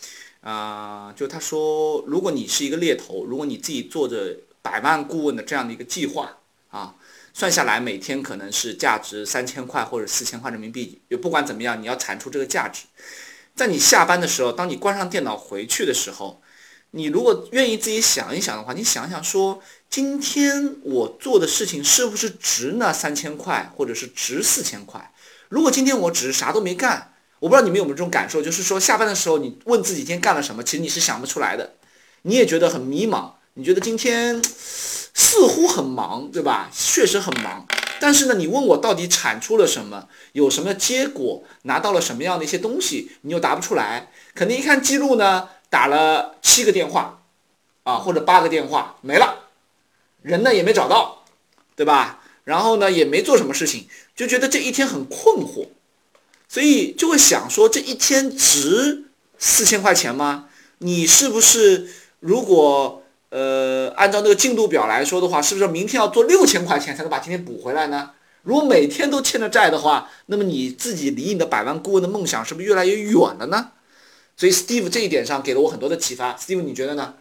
啊、就他说，如果你是一个猎头，如果你自己做着百万顾问的这样的一个计划啊，算下来每天可能是价值三千块或者四千块人民币，也不管怎么样，你要产出这个价值。在你下班的时候，当你关上电脑回去的时候，你如果愿意自己想一想的话，你想想说，今天我做的事情是不是值那三千块，或者是值四千块？如果今天我只是啥都没干，我不知道你们有没有这种感受，就是说下班的时候你问自己今天干了什么，其实你是想不出来的，你也觉得很迷茫，你觉得今天似乎很忙，对吧？确实很忙，但是呢，你问我到底产出了什么，有什么结果，拿到了什么样的一些东西，你又答不出来。肯定一看记录呢，打了七个电话，啊或者八个电话没了，人呢也没找到，对吧？然后呢也没做什么事情，就觉得这一天很困惑。所以就会想说，这一天值四千块钱吗？你是不是如果呃按照那个进度表来说的话，是不是明天要做六千块钱才能把今天补回来呢？如果每天都欠着债的话，那么你自己离你的百万顾问的梦想是不是越来越远了呢？所以 Steve 这一点上给了我很多的启发。Steve 你觉得呢？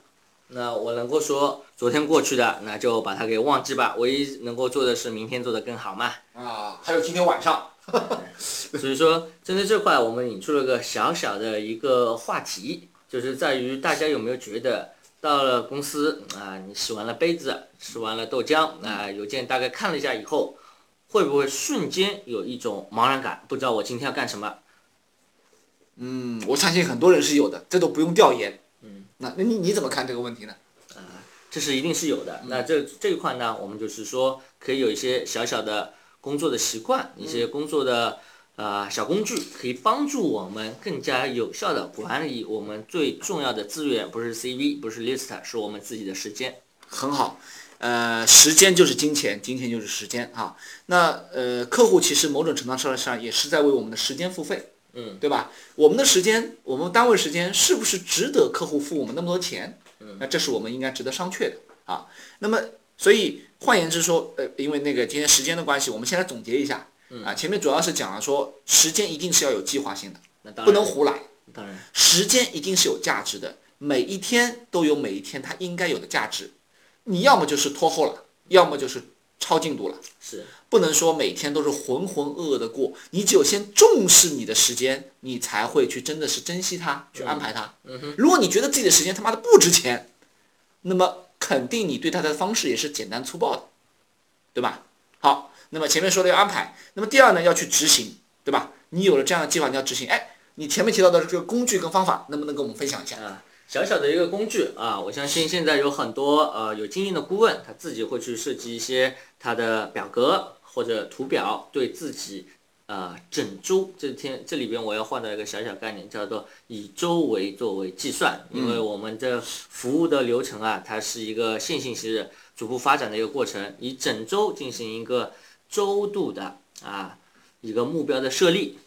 那我能够说，昨天过去的，那就把它给忘记吧。唯一能够做的是明天做得更好嘛。啊，还有今天晚上，(laughs) 所以说，针对这块，我们引出了个小小的一个话题，就是在于大家有没有觉得，到了公司啊，你洗完了杯子，吃完了豆浆啊，邮件大概看了一下以后，会不会瞬间有一种茫然感，不知道我今天要干什么？嗯，我相信很多人是有的，这都不用调研。嗯，那那你你怎么看这个问题呢？这是一定是有的。那这这一块呢，我们就是说可以有一些小小的工作的习惯，一些工作的呃小工具，可以帮助我们更加有效的管理我们最重要的资源，不是 CV，不是 list，是我们自己的时间。很好，呃，时间就是金钱，金钱就是时间啊。那呃，客户其实某种程度上也是在为我们的时间付费，嗯，对吧？我们的时间，我们单位时间是不是值得客户付我们那么多钱？嗯，那这是我们应该值得商榷的啊。那么，所以换言之说，呃，因为那个今天时间的关系，我们先来总结一下，啊，前面主要是讲了说，时间一定是要有计划性的，那当然。不能胡来，当然，时间一定是有价值的，每一天都有每一天它应该有的价值。你要么就是拖后了，要么就是超进度了，是。不能说每天都是浑浑噩噩的过。你只有先重视你的时间，你才会去真的是珍惜它，去安排它。嗯哼，如果你觉得自己的时间他妈的不值钱，那么肯定你对他的方式也是简单粗暴的，对吧？好，那么前面说的要安排，那么第二呢要去执行，对吧？你有了这样的计划，你要执行。哎，你前面提到的这个工具跟方法，能不能跟我们分享一下？啊，小小的一个工具啊，我相信现在有很多呃有经验的顾问，他自己会去设计一些他的表格或者图表，对自己呃整周这天这里边我要换到一个小小概念，叫做以周为作为计算，因为我们这服务的流程啊，它是一个线性式逐步发展的一个过程，以整周进行一个周度的啊一个目标的设立。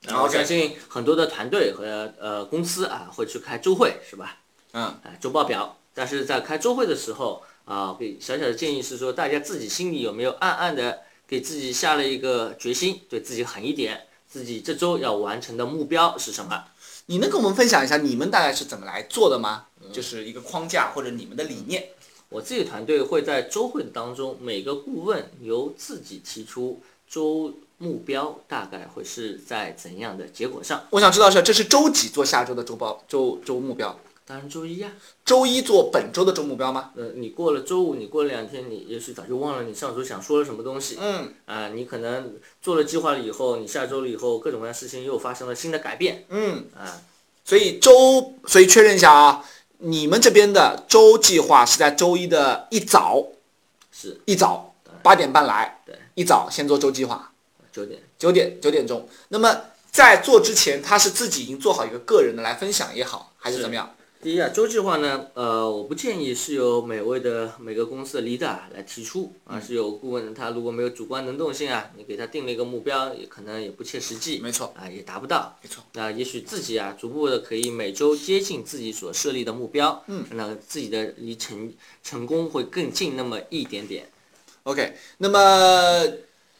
然后相信很多的团队和呃公司啊会去开周会，是吧？嗯，啊，周报表。但是在开周会的时候啊，给小小的建议是说，大家自己心里有没有暗暗的给自己下了一个决心，对自己狠一点，自己这周要完成的目标是什么？你能跟我们分享一下你们大概是怎么来做的吗？就是一个框架或者你们的理念。我自己团队会在周会当中，每个顾问由自己提出周目标大概会是在怎样的结果上。我想知道是这是周几做下周的周报周周目标？当然周一呀、周一做本周的周目标吗？呃，你过了周五，你过了两天，你也许早就忘了你上周想说了什么东西。嗯啊，你可能做了计划了以后，你下周了以后，各种各样的事情又发生了新的改变。嗯，啊，所以周所以确认一下啊，你们这边的周计划是在周一的一早是一早八点半来，对，一早先做周计划，九点。九点九点钟。那么在做之前，他是自己已经做好一个个人的来分享也好，还是是怎么样？第一啊，周计划呢，呃，我不建议是由每位的每个公司的 leader 来提出，而是由顾问他如果没有主观能动性啊，你给他定了一个目标，也可能也不切实际。没错，啊，也达不到。没错。那也许自己啊，逐步的可以每周接近自己所设立的目标，嗯，那自己的离成成功会更近那么一点点。OK，那么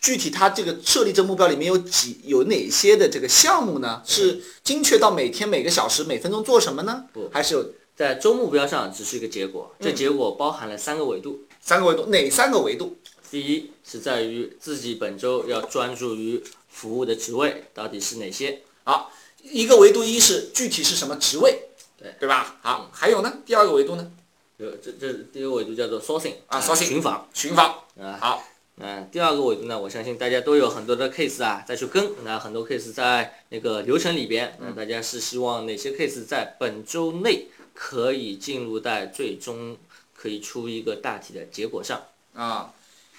具体它这个设立这目标里面有几有哪些的这个项目呢？是精确到每天每个小时每分钟做什么呢？不还是有在周目标上只是一个结果，这嗯结果包含了三个维度。三个维度？哪三个维度？第一是在于自己本周要专注于服务的职位到底是哪些，好，一个维度一是具体是什么职位，对对吧？好，还有呢？第二个维度呢？有这这第一个维度叫做 sourcing 啊，sourcing 寻访寻访。啊。好，嗯，第二个维度呢，我相信大家都有很多的 case 啊，再去跟，那很多 case 在那个流程里边，那大家是希望哪些 case 在本周内可以进入在最终可以出一个大体的结果上。啊，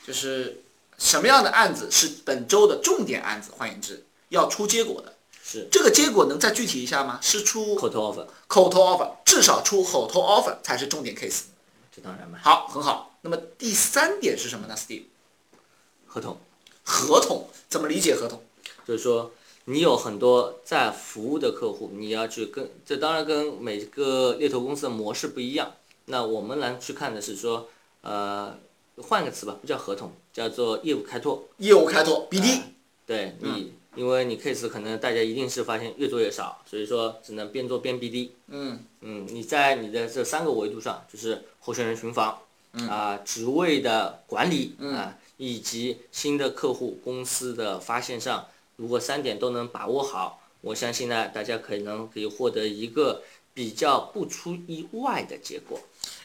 就是什么样的案子是本周的重点案子？换言之，要出结果的。是这个结果能再具体一下吗？是出口头 offer，口头 offer，至少出口头 offer 才是重点 case。这当然嘛，好，很好。那么第三点是什么呢，Steve？合同合同怎么理解合同？就是说你有很多在服务的客户，你要去跟，这当然跟每个猎头公司的模式不一样。那我们来去看的是说，呃，换个词吧，不叫合同，叫做业务开拓。业务开拓 BD，、哎对你，因为你 case 可能大家一定是发现越做越少，所以说只能边做边 BD。嗯嗯，你在你的这三个维度上，就是候选人寻访，啊、职位的管理啊、以及新的客户公司的发现上，如果三点都能把握好，我相信呢，大家可能可以获得一个比较不出意外的结果。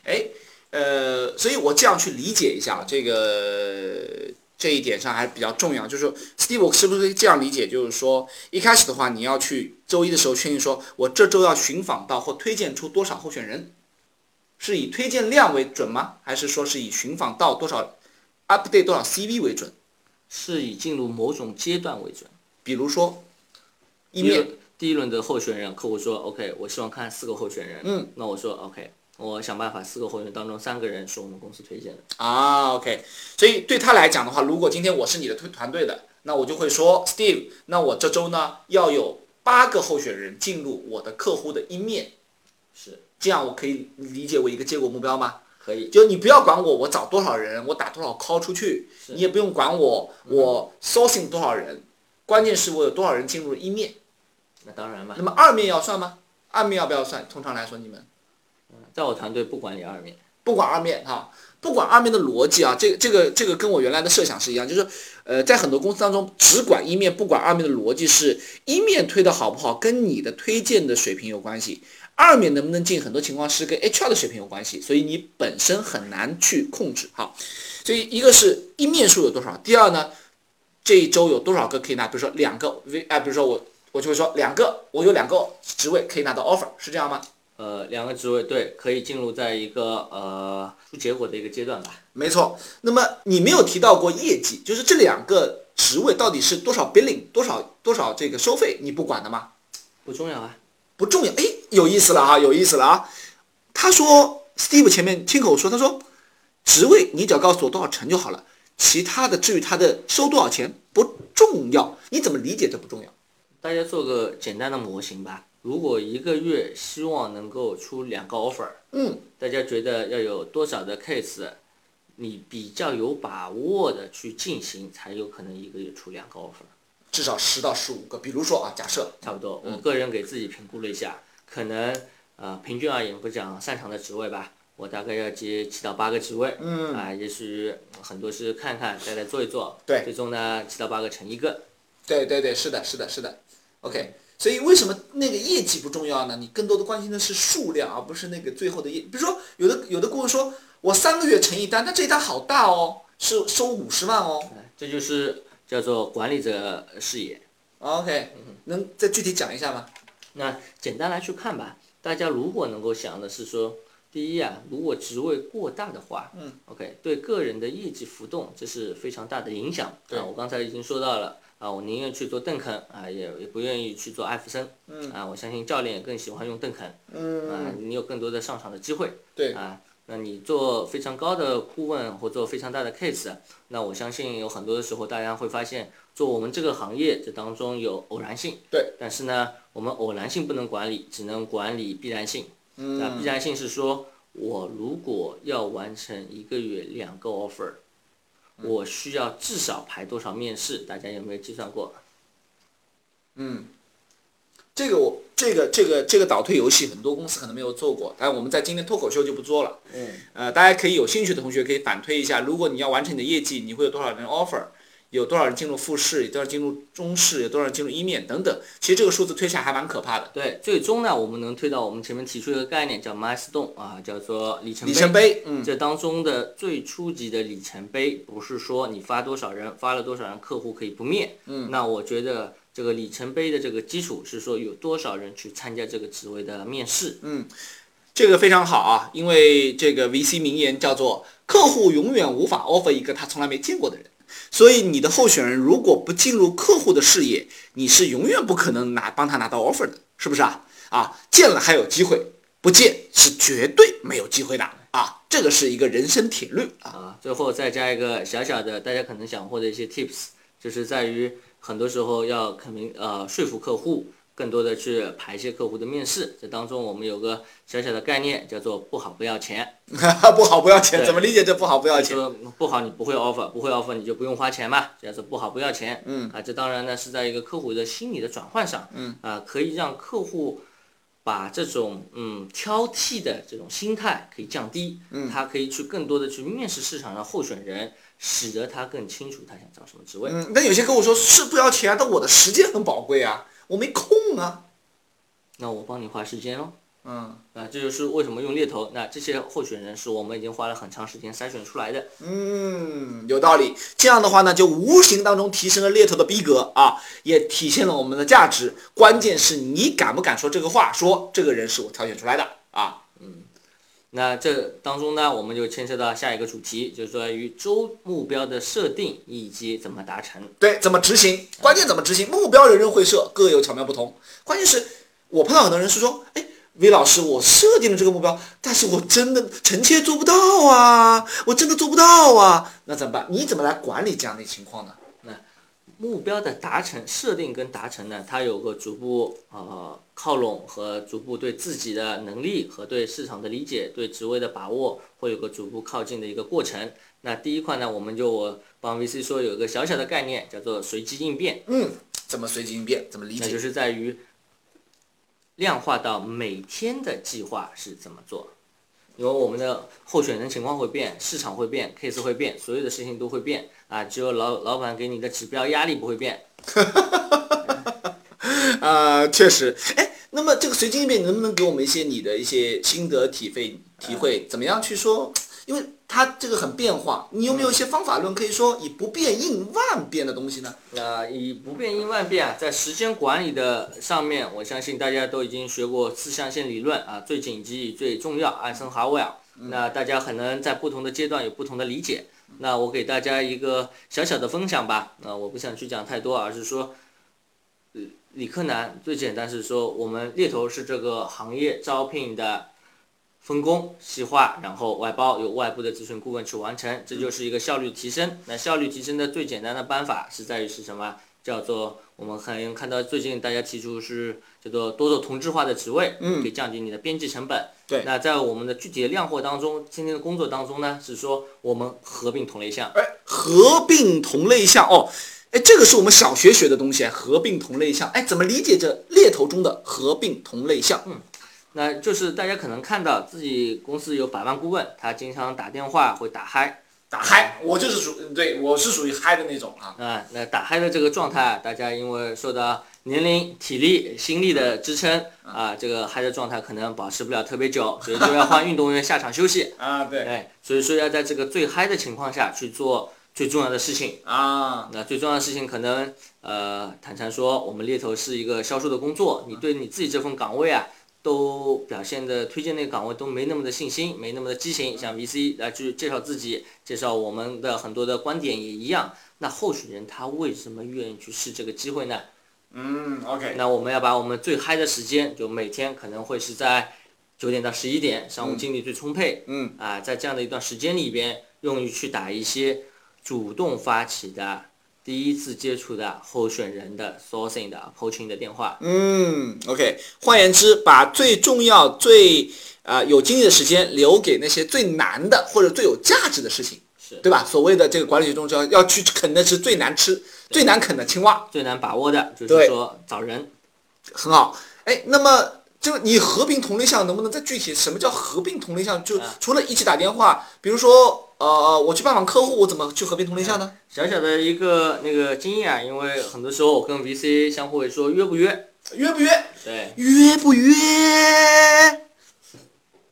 哎，呃，所以我这样去理解一下这个这一点上还比较重要，就是说 Steve 是不是这样理解？就是说一开始的话，你要去周一的时候确定说，我这周要寻访到或推荐出多少候选人，是以推荐量为准吗？还是说是以寻访到多少 update 多少 CV 为准？是以进入某种阶段为准。比比如说一面轮第一轮的候选人，客户说 OK，我希望看四个候选人。嗯，那我说 OK，我想办法四个候选人当中三个人是我们公司推荐的。啊，OK，所以对他来讲的话，如果今天我是你的推团队的，那我就会说，Steve，那我这周呢要有八个候选人进入我的客户的一面，是这样我可以理解为一个结果目标吗？可以。就你不要管我，我找多少人，我打多少 call 出去，你也不用管我，我 sourcing 多少人，关键是我有多少人进入一面。那当然嘛那，么二面要算吗？二面要不要算？通常来说，你们在我团队不管理二面。不管二面哈，不管二面的逻辑啊，这个这个这个跟我原来的设想是一样，就是呃，在很多公司当中，只管一面不管二面的逻辑是一面推的好不好，跟你的推荐的水平有关系。二面能不能进，很多情况是跟 HR 的水平有关系，所以你本身很难去控制好。所以一个是一面数有多少，第二呢，这一周有多少个可以拿，比如说两个 V 啊，比如说我我就会说两个，我有两个职位可以拿到 offer，是这样吗？呃，两个职位对，可以进入在一个呃出结果的一个阶段吧。没错，那么你没有提到过业绩，就是这两个职位到底是多少 billing，多少多少这个收费，你不管的吗？不重要啊。不重要，哎，有意思了哈，有意思了啊。他说，Steve 前面亲口说，他说，职位你只要告诉我多少成就好了，其他的至于他的收多少钱不重要，你怎么理解这不重要？大家做个简单的模型吧。如果一个月希望能够出两个 offer，嗯，大家觉得要有多少的 case，你比较有把握的去进行，才有可能一个月出两个 offer。至少十到十五个，比如说啊，假设，差不多，我个人给自己评估了一下，可能呃平均而言不讲擅长的职位吧，我大概要接七到八个职位，嗯啊，也许很多是看看，再来做一做，对最终呢七到八个成一个，对对对，是的，是的，是的，OK。所以为什么那个业绩不重要呢？你更多的关心的是数量，而不是那个最后的业。比如说，有的有的顾问说，我三个月成一单，那这一单好大哦，是收五十万哦。哎这就是叫做管理者视野。OK，能再具体讲一下吗？那简单来去看吧，大家如果能够想的是说，第一啊，如果职位过大的话，嗯，OK，对个人的业绩浮动这是非常大的影响。对啊，我刚才已经说到了啊，我宁愿去做邓肯啊，也也不愿意去做艾弗森。嗯啊，我相信教练也更喜欢用邓肯。啊，嗯，你有更多的上场的机会。对，啊，那你做非常高的顾问或做非常大的 case，那我相信有很多的时候大家会发现，做我们这个行业这当中有偶然性。对。但是呢，我们偶然性不能管理，只能管理必然性。那必嗯，然性是说，我如果要完成一个月两个 offer，我需要至少排多少面试？大家有没有计算过？嗯，这个我这个这个这个倒退游戏很多公司可能没有做过，但我们在今天脱口秀就不做了。嗯，呃，大家可以有兴趣的同学可以反推一下，如果你要完成你的业绩，你会有多少人 offer，有多少人进入复试，有多少人进入中试，有多少人进入一面等等。其实这个数字推下来还蛮可怕的。对，最终呢，我们能推到我们前面提出一个概念叫 milestone 啊，叫做里程里程碑，嗯，这当中的最初级的里程碑，不是说你发多少人，发了多少人，客户可以不面。嗯，那我觉得这个里程碑的这个基础是说有多少人去参加这个职位的面试。嗯这个非常好啊，因为这个 VC 名言叫做“客户永远无法 offer 一个他从来没见过的人”，所以你的候选人如果不进入客户的视野，你是永远不可能拿帮他拿到 offer 的，是不是啊？啊，见了还有机会，不见是绝对没有机会的啊，这个是一个人生铁律啊。啊，最后再加一个小小的，大家可能想获得一些 tips，就是在于很多时候要肯定呃说服客户，更多的去排泄客户的面试。这当中我们有个小小的概念叫做不好不要钱，(laughs) 不好不要钱，怎么理解这不好不要钱？说不好你不会 offer，不会 offer 你就不用花钱嘛，叫做不好不要钱。嗯啊，这当然呢是在一个客户的心理的转换上，嗯啊，可以让客户把这种嗯挑剔的这种心态可以降低，嗯他可以去更多的去面试市场上候选人，使得他更清楚他想找什么职位。嗯，但有些客户说是不要钱啊，但我的时间很宝贵啊，我没空啊。那我帮你花时间喽。嗯啊，这就是为什么用猎头。那这些候选人是我们已经花了很长时间筛选出来的。嗯，有道理。这样的话呢，就无形当中提升了猎头的逼格啊，也体现了我们的价值。关键是你敢不敢说这个话，说这个人是我挑选出来的啊。那这当中呢，我们就牵涉到下一个主题，就是关于周目标的设定以及怎么达成。对，怎么执行？关键怎么执行？目标人人会设，各有巧妙不同。关键是我碰到很多人是说，哎，V 老师，我设定了这个目标，但是我真的臣妾做不到啊，我真的做不到啊，那怎么办？你怎么来管理这样的情况呢？目标的达成设定跟达成呢，它有个逐步呃靠拢和逐步对自己的能力和对市场的理解、对职位的把握，会有个逐步靠近的一个过程。那第一块呢，我们就我帮 VC 说有一个小小的概念，叫做随机应变。嗯，怎么随机应变？怎么理解？那就是在于量化到每天的计划是怎么做。因为我们的候选人情况会变，市场会变，case 会变，所有的事情都会变啊！只有老老板给你的指标压力不会变。(laughs) 啊，确实。哎，那么这个随机应变，能不能给我们一些你的一些心得体会？体会怎么样去说？因为它这个很变化，你有没有一些方法论可以说以不变应万变的东西呢？那以不变应万变啊，在时间管理的上面，我相信大家都已经学过四象限理论啊，最紧急、最重要，艾森豪威尔。那大家可能在不同的阶段有不同的理解。那我给大家一个小小的分享吧。那我不想去讲太多，而是说，理科男最简单是说，我们猎头是这个行业招聘的。分工细化，然后外包由外部的咨询顾问去完成，这就是一个效率提升。那效率提升的最简单的办法是在于是什么？叫做我们很看到最近大家提出是叫做多做同质化的职位，嗯，可以降低你的编辑成本。对。那在我们的具体的量货当中，今天的工作当中呢，是说我们合并同类项。哎，合并同类项哦，哎，这个是我们小学学的东西，合并同类项。哎，怎么理解这猎头中的合并同类项？嗯。那就是大家可能看到自己公司有百万顾问，他经常打电话会打嗨，打嗨，我就是属，对我是属于嗨的那种啊。啊，那打嗨的这个状态，大家因为受到年龄、体力、心力的支撑啊，这个嗨的状态可能保持不了特别久，所以就要换运动员下场休息。啊，对。哎，所以说要在这个最嗨的情况下去做最重要的事情啊。那最重要的事情可能，呃，坦诚说，我们猎头是一个销售的工作，你对你自己这份岗位啊。都表现的推荐那个岗位都没那么的信心，没那么的激情，像 VC 来去介绍自己，介绍我们的很多的观点也一样。那候选人他为什么愿意去试这个机会呢？嗯，OK。那我们要把我们最嗨的时间，就每天可能会是在九点到十一点，商务精力最充沛。嗯。啊，在这样的一段时间里边，用于去打一些主动发起的。第一次接触的候选人的 sourcing 的 approaching 的电话。嗯，OK。换言之，把最重要、最啊有精力的时间留给那些最难的或者最有价值的事情，是对吧？所谓的这个管理学中叫要去啃的是最难吃、最难啃的青蛙，最难把握的，就是说找人。很好。哎，那么就你合并同类项能不能再具体？什么叫合并同类项？就除了一起打电话，比如说。呃，我去拜访客户，我怎么去合并同类项呢？小小的一个那个经验啊，因为很多时候我跟 VC 相互会说约不约，约不约？对，约不约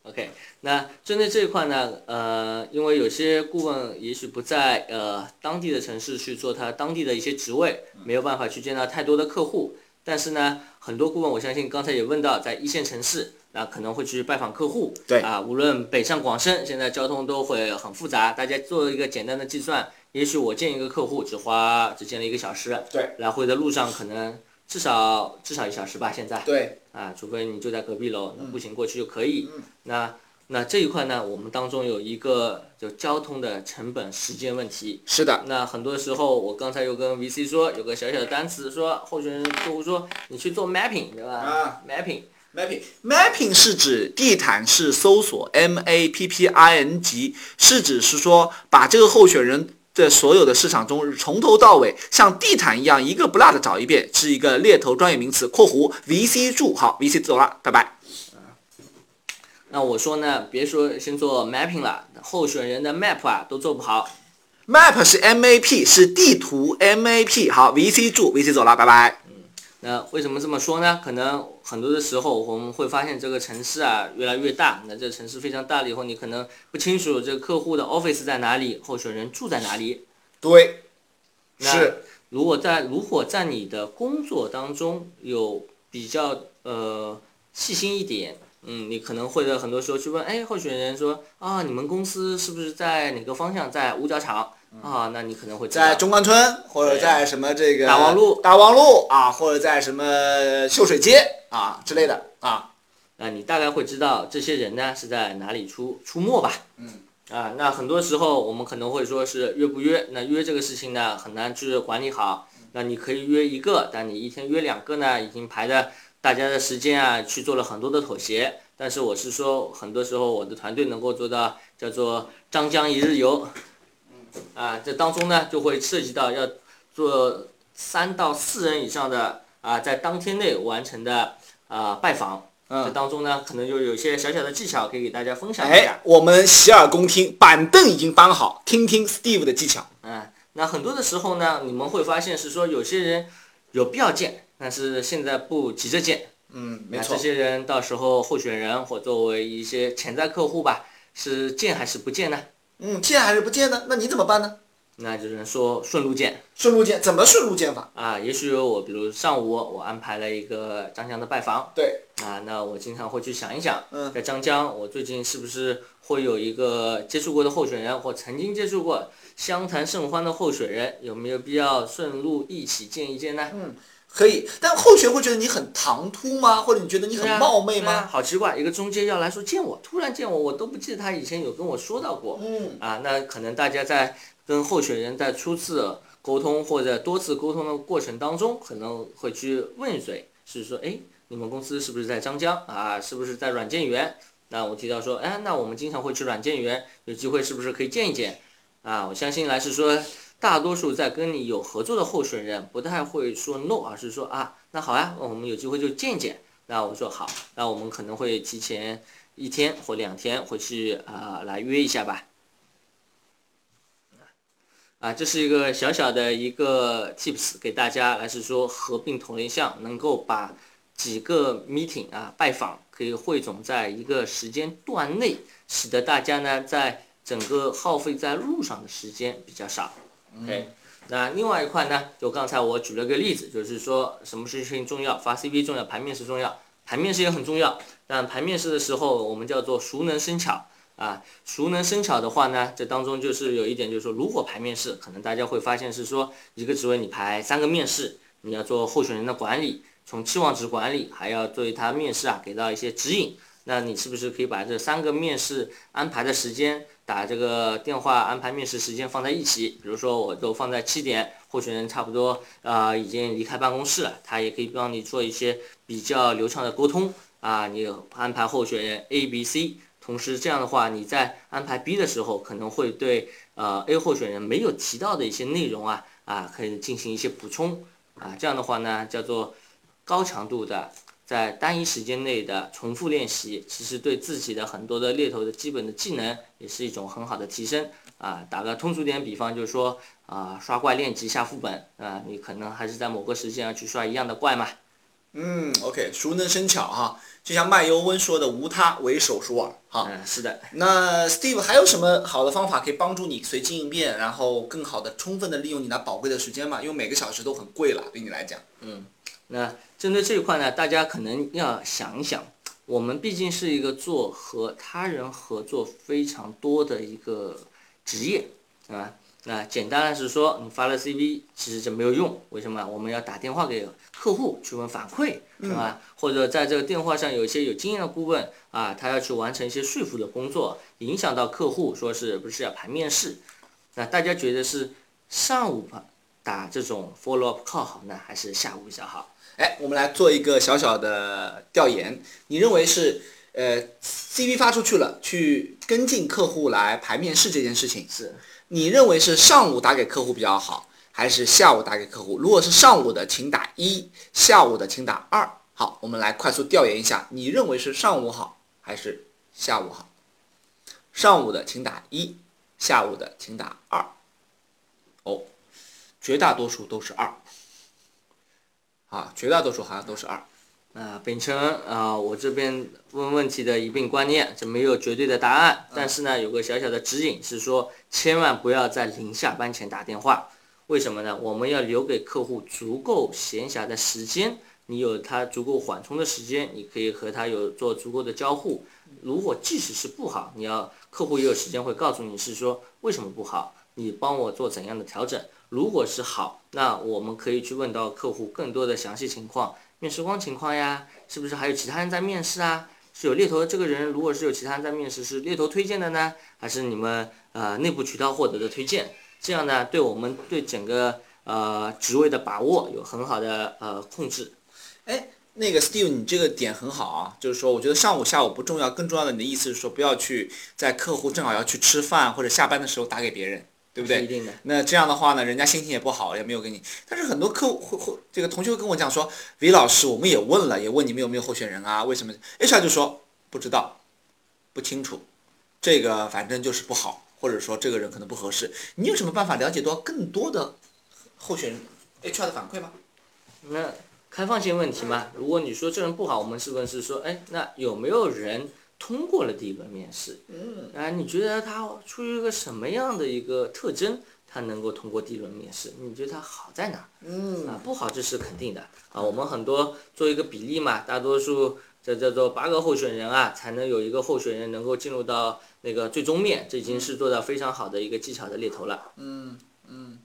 ？OK，那针对这一块呢，呃，因为有些顾问也许不在呃当地的城市去做他当地的一些职位，没有办法去见到太多的客户，但是呢，很多顾问我相信刚才也问到，在一线城市。那可能会去拜访客户，对啊，无论北上广深，现在交通都会很复杂。大家做一个简单的计算，也许我见一个客户只花只见了一个小时，对，来回的路上可能至少至少一小时吧。现在，对，啊，除非你就在隔壁楼，那步行过去就可以。那那这一块呢，我们当中有一个就交通的成本时间问题。是的。那很多时候，我刚才又跟 VC 说，有个小小的单词，说候选人客户说你去做 mapping，对吧？啊，mapping。Mapping，Mapping 是指地毯式搜索，M A P P I N G 是指是说把这个候选人的所有的市场中从头到尾像地毯一样一个不落的找一遍，是一个猎头专业名词。括弧 VC 注好，VC 走了，拜拜。那我说呢，别说先做 Mapping 了，候选人的 Map 啊都做不好。Map 是 M A P 是地图，M A P 好，VC 住 VC 走了，拜拜。嗯那为什么这么说呢？可能很多的时候我们会发现这个城市啊越来越大。那这个城市非常大了以后，你可能不清楚这个客户的 office 在哪里，候选人住在哪里。对，是。如果在如果在你的工作当中有比较呃细心一点，嗯，你可能会在很多时候去问，哎，候选人说啊，你们公司是不是在哪个方向，在五角场啊？那你可能会在中关村或者在什么这个大望路大望路啊，或者在什么秀水街啊之类的啊。那你大概会知道这些人呢是在哪里出出没吧？嗯。啊，那很多时候我们可能会说是约不约？那约这个事情呢很难去管理好。那你可以约一个，但你一天约两个呢，已经排的大家的时间啊，去做了很多的妥协。但是我是说，很多时候我的团队能够做到叫做张江一日游。啊，这当中呢就会涉及到要做三到四人以上的啊，在当天内完成的啊拜访。这当中呢，可能就有一些小小的技巧可以给大家分享一下。哎，我们洗耳恭听，板凳已经搬好，听听 Steve 的技巧。嗯，那很多的时候呢，你们会发现是说有些人有必要见，但是现在不急着见。嗯，没错。这些人到时候候选人或作为一些潜在客户吧，是见还是不见呢？嗯，见还是不见呢？那你怎么办呢？那只能说顺路见。顺路见，怎么顺路见法？啊，也许我比如上午我安排了一个张江的拜访。对。啊，那我经常会去想一想，在张江，我最近是不是会有一个接触过的候选人，或曾经接触过、相谈甚欢的候选人，有没有必要顺路一起见一见呢？嗯，可以。但候选会觉得你很唐突吗？或者你觉得你很冒昧吗？好奇怪，一个中介要来说见我，突然见我，我都不记得他以前有跟我说到过。嗯。啊，那可能大家在跟候选人在初次沟通或者多次沟通的过程当中，可能会去问谁，是说，哎。你们公司是不是在张江啊？是不是在软件园？那我提到说，哎，那我们经常会去软件园，有机会是不是可以见一见？啊，我相信来是说，大多数在跟你有合作的候选人不太会说 no，而是说啊，那好呀，我们有机会就见见。那我说好，那我们可能会提前一天或两天回去啊来约一下吧。啊，这是一个小小的一个 tips 给大家来是说合并同类项，能够把。几个 meeting 啊，拜访可以汇总在一个时间段内，使得大家呢在整个耗费在路上的时间比较少。OK，那另外一块呢，就刚才我举了个例子，就是说什么事情重要，发 CV 重要，盘面是重要，盘面试也很重要。但盘面试的时候，我们叫做熟能生巧啊，熟能生巧的话呢，这当中就是有一点，就是说如果排面试，可能大家会发现是说一个职位你排三个面试，你要做候选人的管理。从期望值管理，还要对他面试啊给到一些指引。那你是不是可以把这三个面试安排的时间，打这个电话安排面试时间放在一起？比如说，我都放在七点，候选人差不多啊已经离开办公室了，他也可以帮你做一些比较流畅的沟通啊。你安排候选人 A、B、C，同时这样的话，你在安排 B 的时候，可能会对呃 A 候选人没有提到的一些内容啊啊可以进行一些补充啊。这样的话呢，叫做。高强度的，在单一时间内的重复练习，其实对自己的很多的猎头的基本的技能也是一种很好的提升啊。打个通俗点比方，就是说啊，刷怪练级下副本啊，你可能还是在某个时间要去刷一样的怪嘛。嗯，OK，熟能生巧哈，就像麦尤温说的，无他，唯手熟耳哈。嗯，是的。那 Steve 还有什么好的方法可以帮助你随机应变，然后更好的、充分的利用你那宝贵的时间吗？因为每个小时都很贵了，对你来讲。嗯。那针对这一块呢，大家可能要想一想，我们毕竟是一个做和他人合作非常多的一个职业，啊，那简单的是说，你发了 CV，其实就没有用，为什么？我们要打电话给客户去问反馈，是吧？或者在这个电话上有一些有经验的顾问啊，他要去完成一些说服的工作，影响到客户，说是不是要排面试？那大家觉得是上午打这种 follow up call 好呢，还是下午比较好？哎，我们来做一个小小的调研。你认为是呃，CV 发出去了，去跟进客户来排面试这件事情，是你认为是上午打给客户比较好，还是下午打给客户？如果是上午的，请打一；下午的，请打二。好，我们来快速调研一下，你认为是上午好还是下午好？上午的请打一，下午的请打二。哦，绝大多数都是二。啊，绝大多数好像都是二，啊，秉承啊，我这边问问题的一并观念，这没有绝对的答案，但是呢，有个小小的指引是说，千万不要在临下班前打电话，为什么呢？我们要留给客户足够闲暇的时间，你有他足够缓冲的时间，你可以和他有做足够的交互。如果即使是不好，你要客户也有时间会告诉你是说为什么不好，你帮我做怎样的调整。如果是好，那我们可以去问到客户更多的详细情况，面试官情况呀，是不是还有其他人在面试啊？是有猎头这个人，如果是有其他人在面试，是猎头推荐的呢，还是你们呃内部渠道获得的推荐？这样呢，对我们对整个呃职位的把握有很好的呃控制。哎，那个 Steve，你这个点很好啊，就是说，我觉得上午下午不重要，更重要的，你的意思是说，不要去在客户正好要去吃饭或者下班的时候打给别人，对不对？一定的。那这样的话呢，人家心情也不好，也没有给你。但是很多客户会会这个同学会跟我讲说，李老师，我们也问了，也问你们有没有候选人啊？为什么？HR 就说不知道，不清楚，这个反正就是不好，或者说这个人可能不合适。你有什么办法了解到更多的候选人 HR 的反馈吗？那。开放性问题嘛，如果你说这人不好，我们是不是说，哎，那有没有人通过了第一轮面试？嗯。啊，你觉得他出于一个什么样的一个特征，他能够通过第一轮面试？你觉得他好在哪？嗯。啊，不好这是肯定的。啊，我们很多做一个比例嘛，大多数这叫做八个候选人啊，才能有一个候选人能够进入到那个最终面，这已经是做到非常好的一个技巧的猎头了。嗯嗯。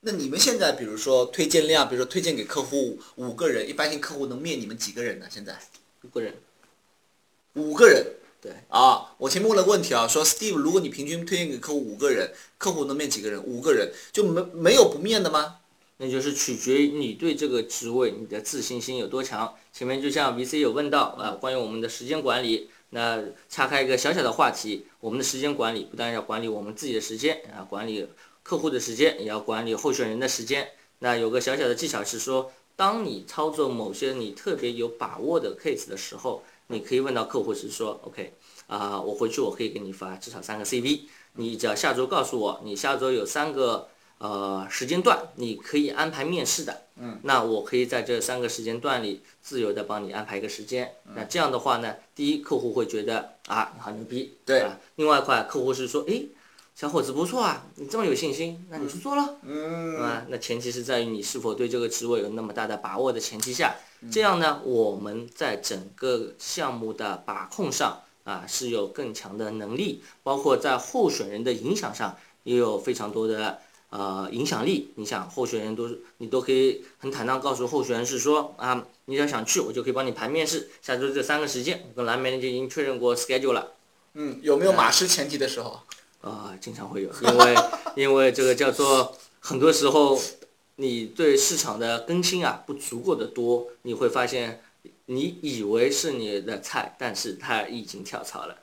那你们现在比如说推荐量，比如说推荐给客户五个人，一般性客户能面你们几个人呢？现在五个人，五个人。对。啊，我前面问了个问题啊，说 Steve，如果你平均推荐给客户五个人，客户能面几个人？五个人就没没有不面的吗？那就是取决于你对这个职位你的自信心有多强。前面就像 VC 有问到啊，关于我们的时间管理，那岔开一个小小的话题，我们的时间管理不但要管理我们自己的时间啊，管理。客户的时间也要管理候选人的时间。那有个小小的技巧是说，当你操作某些你特别有把握的 case 的时候，你可以问到客户是说，OK，啊，我回去我可以给你发至少三个 CV，你只要下周告诉我，你下周有三个呃时间段，你可以安排面试的。嗯。那我可以在这三个时间段里自由的帮你安排一个时间。那这样的话呢，第一客户会觉得啊你好牛逼。对。另外一块客户是说，哎。小伙子不错啊，你这么有信心，那你去做了，嗯，啊，那前提是在于你是否对这个职位有那么大的把握的前提下，这样呢，我们在整个项目的把控上啊是有更强的能力，包括在候选人的影响上也有非常多的呃影响力。你想候选人都你都可以很坦荡告诉候选人是说啊，你要想去，我就可以帮你排面试，下周这三个时间，我跟蓝莓就已经确认过 schedule 了。嗯，有没有马失前蹄的时候？啊，经常会有，因为因为这个叫做很多时候，你对市场的更新啊不足够的多，你会发现，你以为是你的菜，但是它已经跳槽了。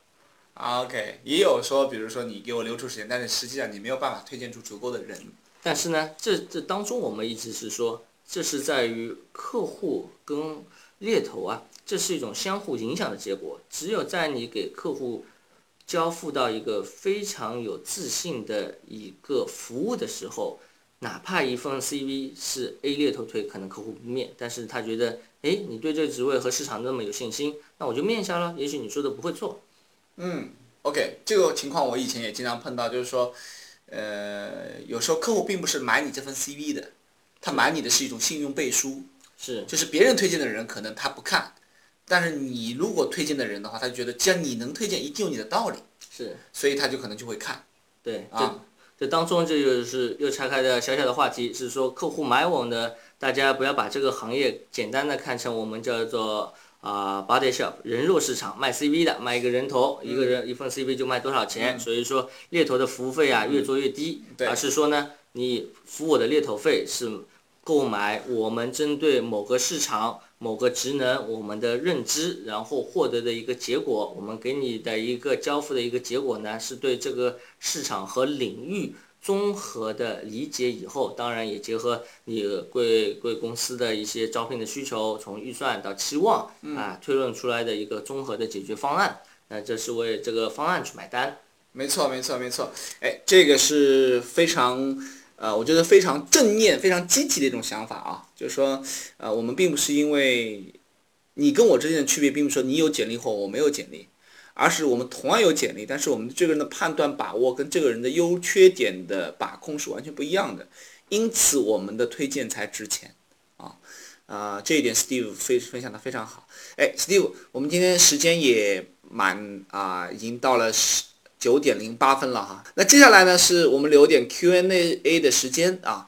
OK，也有说，比如说你给我留出时间，但是实际上你没有办法推荐出足够的人。但是呢，这这当中我们一直是说，这是在于客户跟猎头啊，这是一种相互影响的结果。只有在你给客户。交付到一个非常有自信的一个服务的时候，哪怕一份 CV 是 A 猎头推，可能客户不面，但是他觉得，哎，你对这个职位和市场那么有信心，那我就面一下了。也许你说的不会错。嗯，OK，这个情况我以前也经常碰到，就是说，呃，有时候客户并不是买你这份 CV 的，他买你的是一种信用背书，是，就是别人推荐的人可能他不看。但是你如果推荐的人的话，他就觉得既然你能推荐，一定有你的道理，是，所以他就可能就会看。对，啊，这当中这就是又拆开的小小的话题，是说客户买我们的，大家不要把这个行业简单的看成我们叫做啊 body shop 人肉市场卖 CV 的，卖一个人头，一个人一份 CV 就卖多少钱，所以说猎头的服务费啊越做越低，而是说呢，你付我的猎头费是购买我们针对某个市场。某个职能，我们的认知，然后获得的一个结果，我们给你的一个交付的一个结果呢，是对这个市场和领域综合的理解以后，当然也结合你贵贵公司的一些招聘的需求，从预算到期望啊，推论出来的一个综合的解决方案，那这是为这个方案去买单。没错，没错，没错。哎，这个是非常。呃，我觉得非常正念、非常积极的一种想法啊，就是说，呃，我们并不是因为你跟我之间的区别，并不是说你有简历或我没有简历，而是我们同样有简历，但是我们这个人的判断把握跟这个人的优缺点的把控是完全不一样的，因此我们的推荐才值钱啊。啊，这一点 Steve 非分享的非常好。哎，Steve，我们今天时间也蛮啊，已经到了十九点零八分了哈。那接下来呢，是我们留点 Q&A 的时间啊。